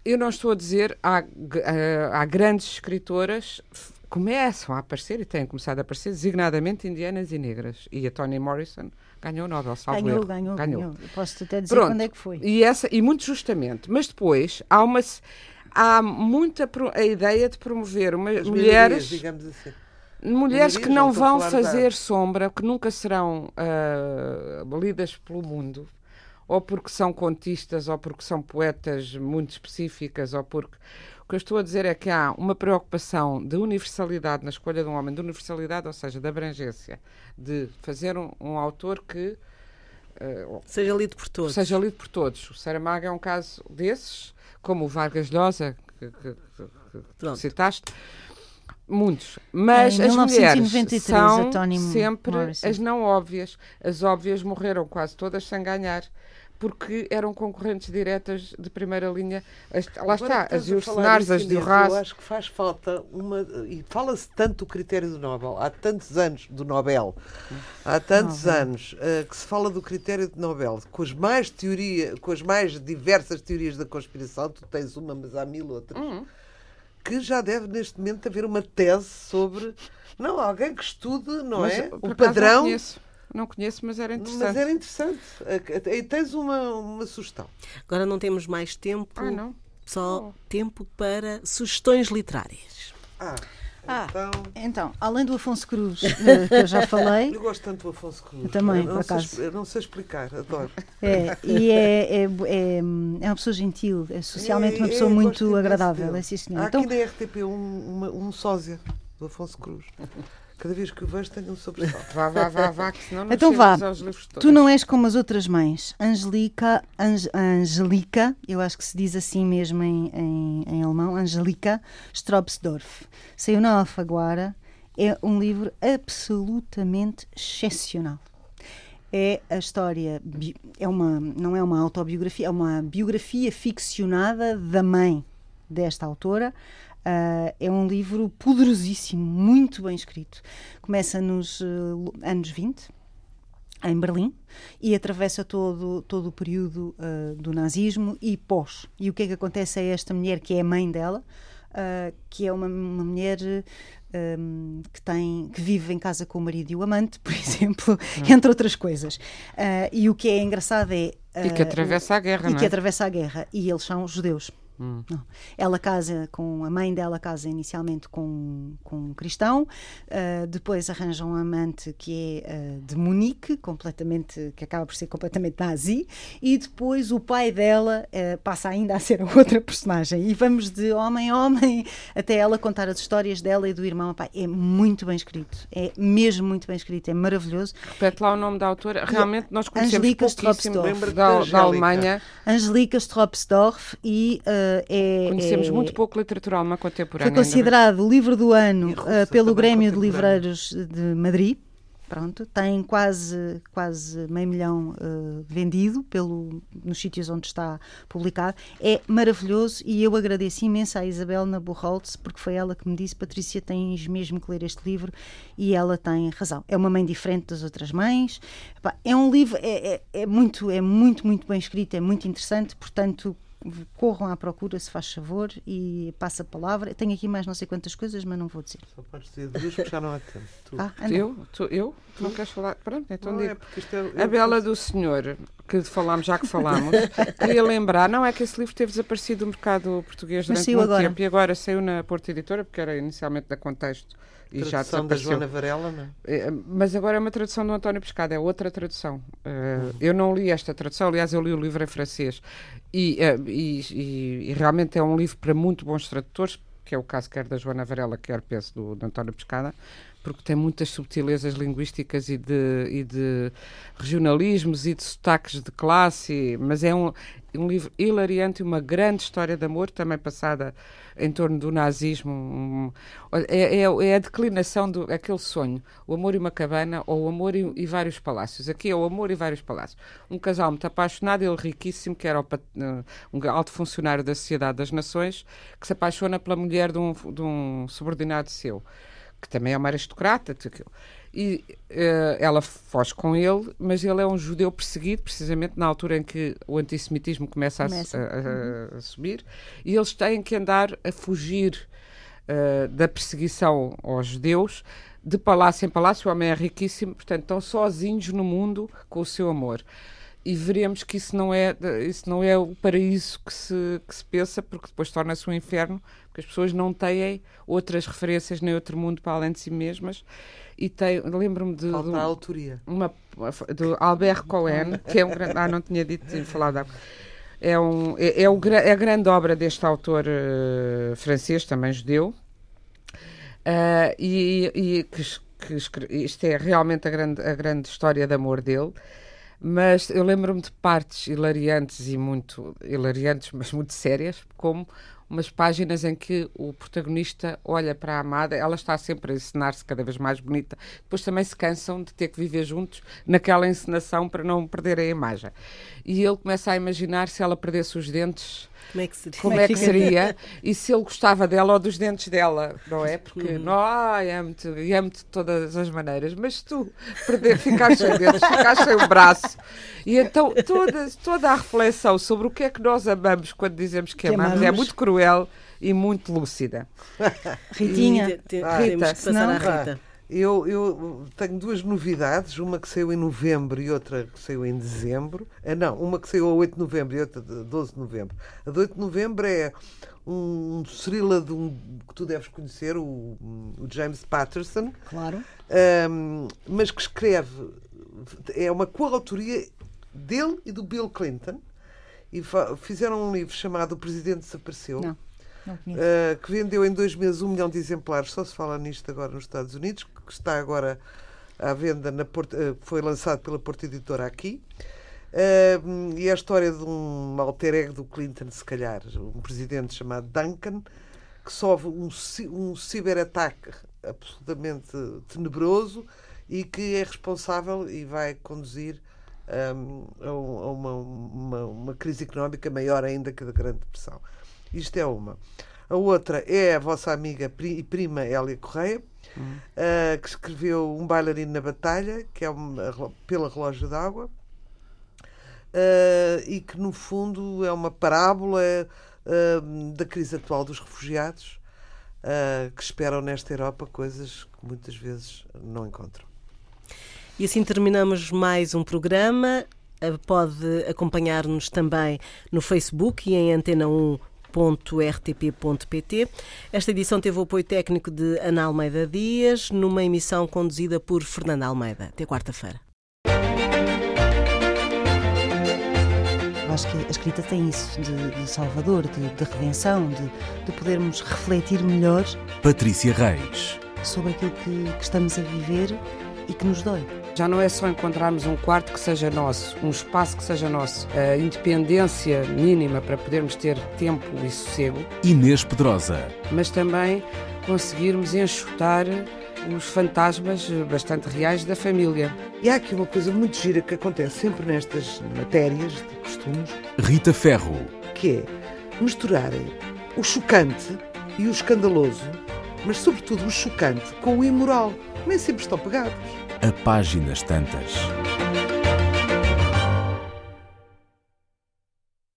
[SPEAKER 2] Eu não estou a dizer, há, eh, há grandes escritoras começam a aparecer e têm começado a aparecer designadamente indianas e negras. E a Toni Morrison ganhou o Nobel, salvo
[SPEAKER 5] Ganhou, ganhou, ganhou. Eu Posso até dizer
[SPEAKER 2] Pronto.
[SPEAKER 5] quando é que foi.
[SPEAKER 2] E, essa, e muito justamente. Mas depois há uma há muita pro- a ideia de promover uma,
[SPEAKER 4] As
[SPEAKER 2] mulheres
[SPEAKER 4] minorias, digamos assim.
[SPEAKER 2] Mulheres que não vão
[SPEAKER 4] falar da-
[SPEAKER 2] fazer sombra, que nunca serão ah, lidas pelo mundo, ou porque são contistas, ou porque são poetas muito específicas, ou porque. O que eu estou a dizer é que há uma preocupação de universalidade na escolha de um homem, de universalidade, ou seja, de abrangência, de fazer um, um autor que ah,
[SPEAKER 1] Seja lido por todos.
[SPEAKER 2] seja lido por todos. O Saramago é um caso desses, como o Vargas Llosa, que, que- que- que citaste. Muitos. Mas
[SPEAKER 5] Em
[SPEAKER 2] as mulheres
[SPEAKER 5] 1993, a
[SPEAKER 2] são sempre
[SPEAKER 5] Morrison.
[SPEAKER 2] as não óbvias. As óbvias morreram quase todas sem ganhar. Porque eram concorrentes diretas de primeira linha. As- lá está, as
[SPEAKER 4] disso,
[SPEAKER 2] as de.
[SPEAKER 4] Eu acho que faz falta uma. E fala-se tanto do critério do Nobel, há tantos anos do Nobel, há tantos anos eh, que se fala do critério do Nobel, com as mais teoria, com as mais diversas teorias da conspiração, tu tens uma, mas há mil outras,
[SPEAKER 2] Uhum.
[SPEAKER 4] Que já deve neste momento haver uma tese sobre. Não, alguém que estude, não
[SPEAKER 2] Mas,
[SPEAKER 4] é?
[SPEAKER 2] por
[SPEAKER 4] O
[SPEAKER 2] acaso, Não
[SPEAKER 4] padrão.
[SPEAKER 2] conheço, não conheço, mas era interessante.
[SPEAKER 4] Mas era interessante. Eh, E tens uma, uma sugestão.
[SPEAKER 1] Agora não temos mais tempo,
[SPEAKER 2] Ah, não?
[SPEAKER 1] só tempo para sugestões literárias.
[SPEAKER 4] Ah,
[SPEAKER 5] Ah.
[SPEAKER 4] então.
[SPEAKER 5] Então, além do Afonso Cruz, eh, que eu já falei,
[SPEAKER 4] Eu gosto tanto do Afonso Cruz.
[SPEAKER 5] Eu também,
[SPEAKER 4] não
[SPEAKER 5] por
[SPEAKER 4] sei
[SPEAKER 5] acaso.
[SPEAKER 4] expli- eu não sei explicar, adoro.
[SPEAKER 5] é, e é, é, é, é uma pessoa gentil, é socialmente uma
[SPEAKER 4] É,
[SPEAKER 5] pessoa muito agradável. É, sim, senhor.
[SPEAKER 4] Há
[SPEAKER 5] Então,
[SPEAKER 4] aqui na RTP um, uma- um sósia do Afonso Cruz. Cada vez que o vejo tenho um sobressalto.
[SPEAKER 2] Vá, vá, vá, vá, que senão não
[SPEAKER 5] Então vá.
[SPEAKER 2] chegamos aos livros todos.
[SPEAKER 5] Tu não és como as outras mães. Angelica, Ange- Angelica, eu acho que se diz assim mesmo em, em, em alemão, Angelica Strobsdorf. Saiu na Alfaguara. É um livro absolutamente excepcional. É a história, é uma, não é uma autobiografia, é uma biografia ficcionada da mãe desta autora. Ah, é um livro poderosíssimo, muito bem escrito. Começa nos eh, anos 20, em Berlim e atravessa todo, todo o período ah, do nazismo e pós. E o que é que acontece a esta mulher, que é a mãe dela, que é uma, uma mulher hum, que, tem, que vive em casa com o marido e o amante, por exemplo, entre outras coisas. Ah, e o que é engraçado é.
[SPEAKER 2] E que atravessa a guerra,
[SPEAKER 5] e
[SPEAKER 2] não
[SPEAKER 5] que
[SPEAKER 2] é?
[SPEAKER 5] atravessa a guerra. E eles são judeus.
[SPEAKER 2] Hum.
[SPEAKER 5] Não. Ela casa com a mãe dela casa inicialmente com, com um cristão, uh, depois arranja um amante que é uh, de Munique, completamente que acaba por ser completamente nazi, e depois o pai dela uh, passa ainda a ser outra personagem. E vamos de homem a homem até ela contar as histórias dela e do irmão. Pai, é muito bem escrito, é mesmo muito bem escrito, é maravilhoso.
[SPEAKER 2] Repete lá o nome da autora. Realmente nós conhecemos
[SPEAKER 5] Angelica
[SPEAKER 2] pouquíssimo
[SPEAKER 5] Stropsdorf.
[SPEAKER 2] da, da. Alemanha.
[SPEAKER 5] Angelica Stropsdorf e uh, é
[SPEAKER 2] Conhecemos
[SPEAKER 5] é-
[SPEAKER 2] muito pouco literatura alemã contemporânea.
[SPEAKER 5] Foi considerado o livro do ano
[SPEAKER 4] E
[SPEAKER 5] uh, pelo Grêmio de. Livreiros de Madrid. Pronto, tem quase, quase meio milhão uh, vendido pelo, nos sítios onde está publicado. É maravilhoso e eu agradeço imenso à Isabel Naburholtz, porque foi ela que me disse: Patrícia, tens mesmo que ler este livro. E ela tem razão. É uma mãe diferente das outras mães. Epá, é um livro, é, é, é muito, é muito, muito bem escrito, é muito interessante, portanto. Corram à procura, se faz favor, e passa a palavra. Tenho aqui mais não sei quantas coisas, mas não vou dizer.
[SPEAKER 4] Só podes dizer duas porque já não há tempo. Tu.
[SPEAKER 5] Ah.
[SPEAKER 2] Eu? Tu, eu? Tu não queres falar? Pronto, então
[SPEAKER 4] Não, é
[SPEAKER 2] digo.
[SPEAKER 4] porque isto é-
[SPEAKER 2] A Bela do Senhor, que falámos, já que falámos, queria lembrar, não é que esse livro teve desaparecido do mercado português durante muito
[SPEAKER 5] agora.
[SPEAKER 2] tempo e agora saiu na Porta Editora, porque era inicialmente da Contexto e já
[SPEAKER 4] Tradução da
[SPEAKER 2] desapareceu.
[SPEAKER 4] Joana Varela, não é?
[SPEAKER 2] É, Mas agora é uma tradução do António Pescado, é outra tradução. Uh,
[SPEAKER 4] Uhum.
[SPEAKER 2] Eu não li esta tradução, aliás, eu li o livro em francês. E, uh, e- e- e realmente é um livro para muito bons tradutores, que é o caso quer da Joana Varela, quer, penso, do, do António Pescada, porque tem muitas subtilezas linguísticas e de, e de regionalismos e de sotaques de classe, mas é um, um livro hilariante uma grande história de amor, também passada em torno do nazismo. um- é, é- é a declinação do aquele sonho, o amor e uma cabana ou o amor e, e vários palácios. Aqui é o amor e vários palácios. Um casal muito apaixonado, ele riquíssimo, que era o eh, um alto funcionário da Sociedade das Nações, que se apaixona pela mulher de um, de um subordinado seu que também é uma aristocrata. E eh, ela foge com ele, mas ele é um judeu perseguido, precisamente na altura em que o antissemitismo começa,
[SPEAKER 5] Começa.
[SPEAKER 2] A, a- a subir, e eles têm que andar a fugir eh, da perseguição aos judeus, de palácio em palácio. O homem é riquíssimo, portanto, estão sozinhos no mundo com o seu amor. E veremos que isso não é, isso não é o paraíso que se, que se pensa, porque depois torna-se um inferno, porque as pessoas não têm outras referências nem outro mundo para além de si mesmas. E tem, lembro-me de, de
[SPEAKER 4] Falta
[SPEAKER 2] um-
[SPEAKER 4] a autoria.
[SPEAKER 2] uma do Albert Cohen, que é um grande. Ah, não tinha dito, tinha falado. É, um, é, é, o, é a grande obra deste autor eh, francês, também judeu, Ah, e, e que, que isto é realmente a grande, a grande história de amor dele. Mas eu lembro-me de partes hilariantes e muito hilariantes, mas muito sérias, como umas páginas em que o protagonista olha para a amada, ela está sempre a encenar-se cada vez mais bonita, depois também se cansam de ter que viver juntos naquela encenação para não perderem a imagem. E ele começa a imaginar se ela perdesse os dentes,
[SPEAKER 1] Como é que seria?
[SPEAKER 2] como é que seria e se ele gostava dela ou dos dentes dela, não é? Porque não, ai, amo-te, e amo-te de todas as maneiras, mas se tu perder, ficares sem dentes, ficares sem o braço. E então toda, toda a reflexão sobre o que é que nós amamos quando dizemos que,
[SPEAKER 5] Que
[SPEAKER 2] amamos é
[SPEAKER 5] amamos.
[SPEAKER 2] muito cruel e muito lúcida.
[SPEAKER 5] Ritinha,
[SPEAKER 1] Te- te-
[SPEAKER 4] Ah,
[SPEAKER 1] temos
[SPEAKER 2] Rita,
[SPEAKER 1] que passar
[SPEAKER 5] senão-
[SPEAKER 1] à Rita.
[SPEAKER 4] Eu, eu tenho duas novidades, uma que saiu em novembro e outra que saiu em dezembro. Ah, não, uma que saiu a 8 de novembro e outra de 12 de novembro. A de 8 de novembro é um thriller de um, que tu deves conhecer, o, o James Patterson,
[SPEAKER 5] claro.
[SPEAKER 4] ahm, mas que escreve, é uma coautoria dele e do Bill Clinton. E fizeram um livro chamado O Presidente Desapareceu.
[SPEAKER 5] Não.
[SPEAKER 4] Uh, que vendeu em dois meses um milhão de exemplares, só se fala nisto agora nos Estados Unidos, que está agora à venda, na Porta, uh, foi lançado pela Porta Editora aqui. Uh, e é a história de um alter ego do Clinton, se calhar, um presidente chamado Duncan, que sofre um, um ciberataque absolutamente tenebroso e que é responsável e vai conduzir a, um- a uma, uma, uma crise económica maior ainda que a da Grande Depressão. Isto é uma. A outra é a vossa amiga e prima Hélia Correia, ah, que escreveu Um Bailarino na Batalha, que é uma, pela Relógio d'Água, ah, e que, no fundo, é uma parábola ah, da crise atual dos refugiados, que esperam nesta Europa coisas que muitas vezes não encontram.
[SPEAKER 1] E assim terminamos mais um programa. Pode acompanhar-nos também no Facebook e em www.rtp.pt. Esta edição teve o apoio técnico de Ana Almeida Dias, numa emissão conduzida por Fernanda Almeida. Até quarta-feira.
[SPEAKER 5] Acho que a escrita tem isso, de, de salvador, de, de redenção, de, de podermos refletir melhor
[SPEAKER 6] Patrícia Reis.
[SPEAKER 5] sobre aquilo que, que estamos a viver e que nos dói.
[SPEAKER 2] Já não é só encontrarmos um quarto que seja nosso, um espaço que seja nosso, a independência mínima para podermos ter tempo e sossego,
[SPEAKER 6] Inês Pedrosa.
[SPEAKER 2] mas também conseguirmos enxutar os fantasmas bastante reais da família.
[SPEAKER 4] E há aqui uma coisa muito gira que acontece sempre nestas matérias de costumes,
[SPEAKER 6] Rita Ferro.
[SPEAKER 4] que é misturarem o chocante e o escandaloso, mas sobretudo o chocante com o imoral. Nem sempre estão pegados.
[SPEAKER 6] A páginas tantas.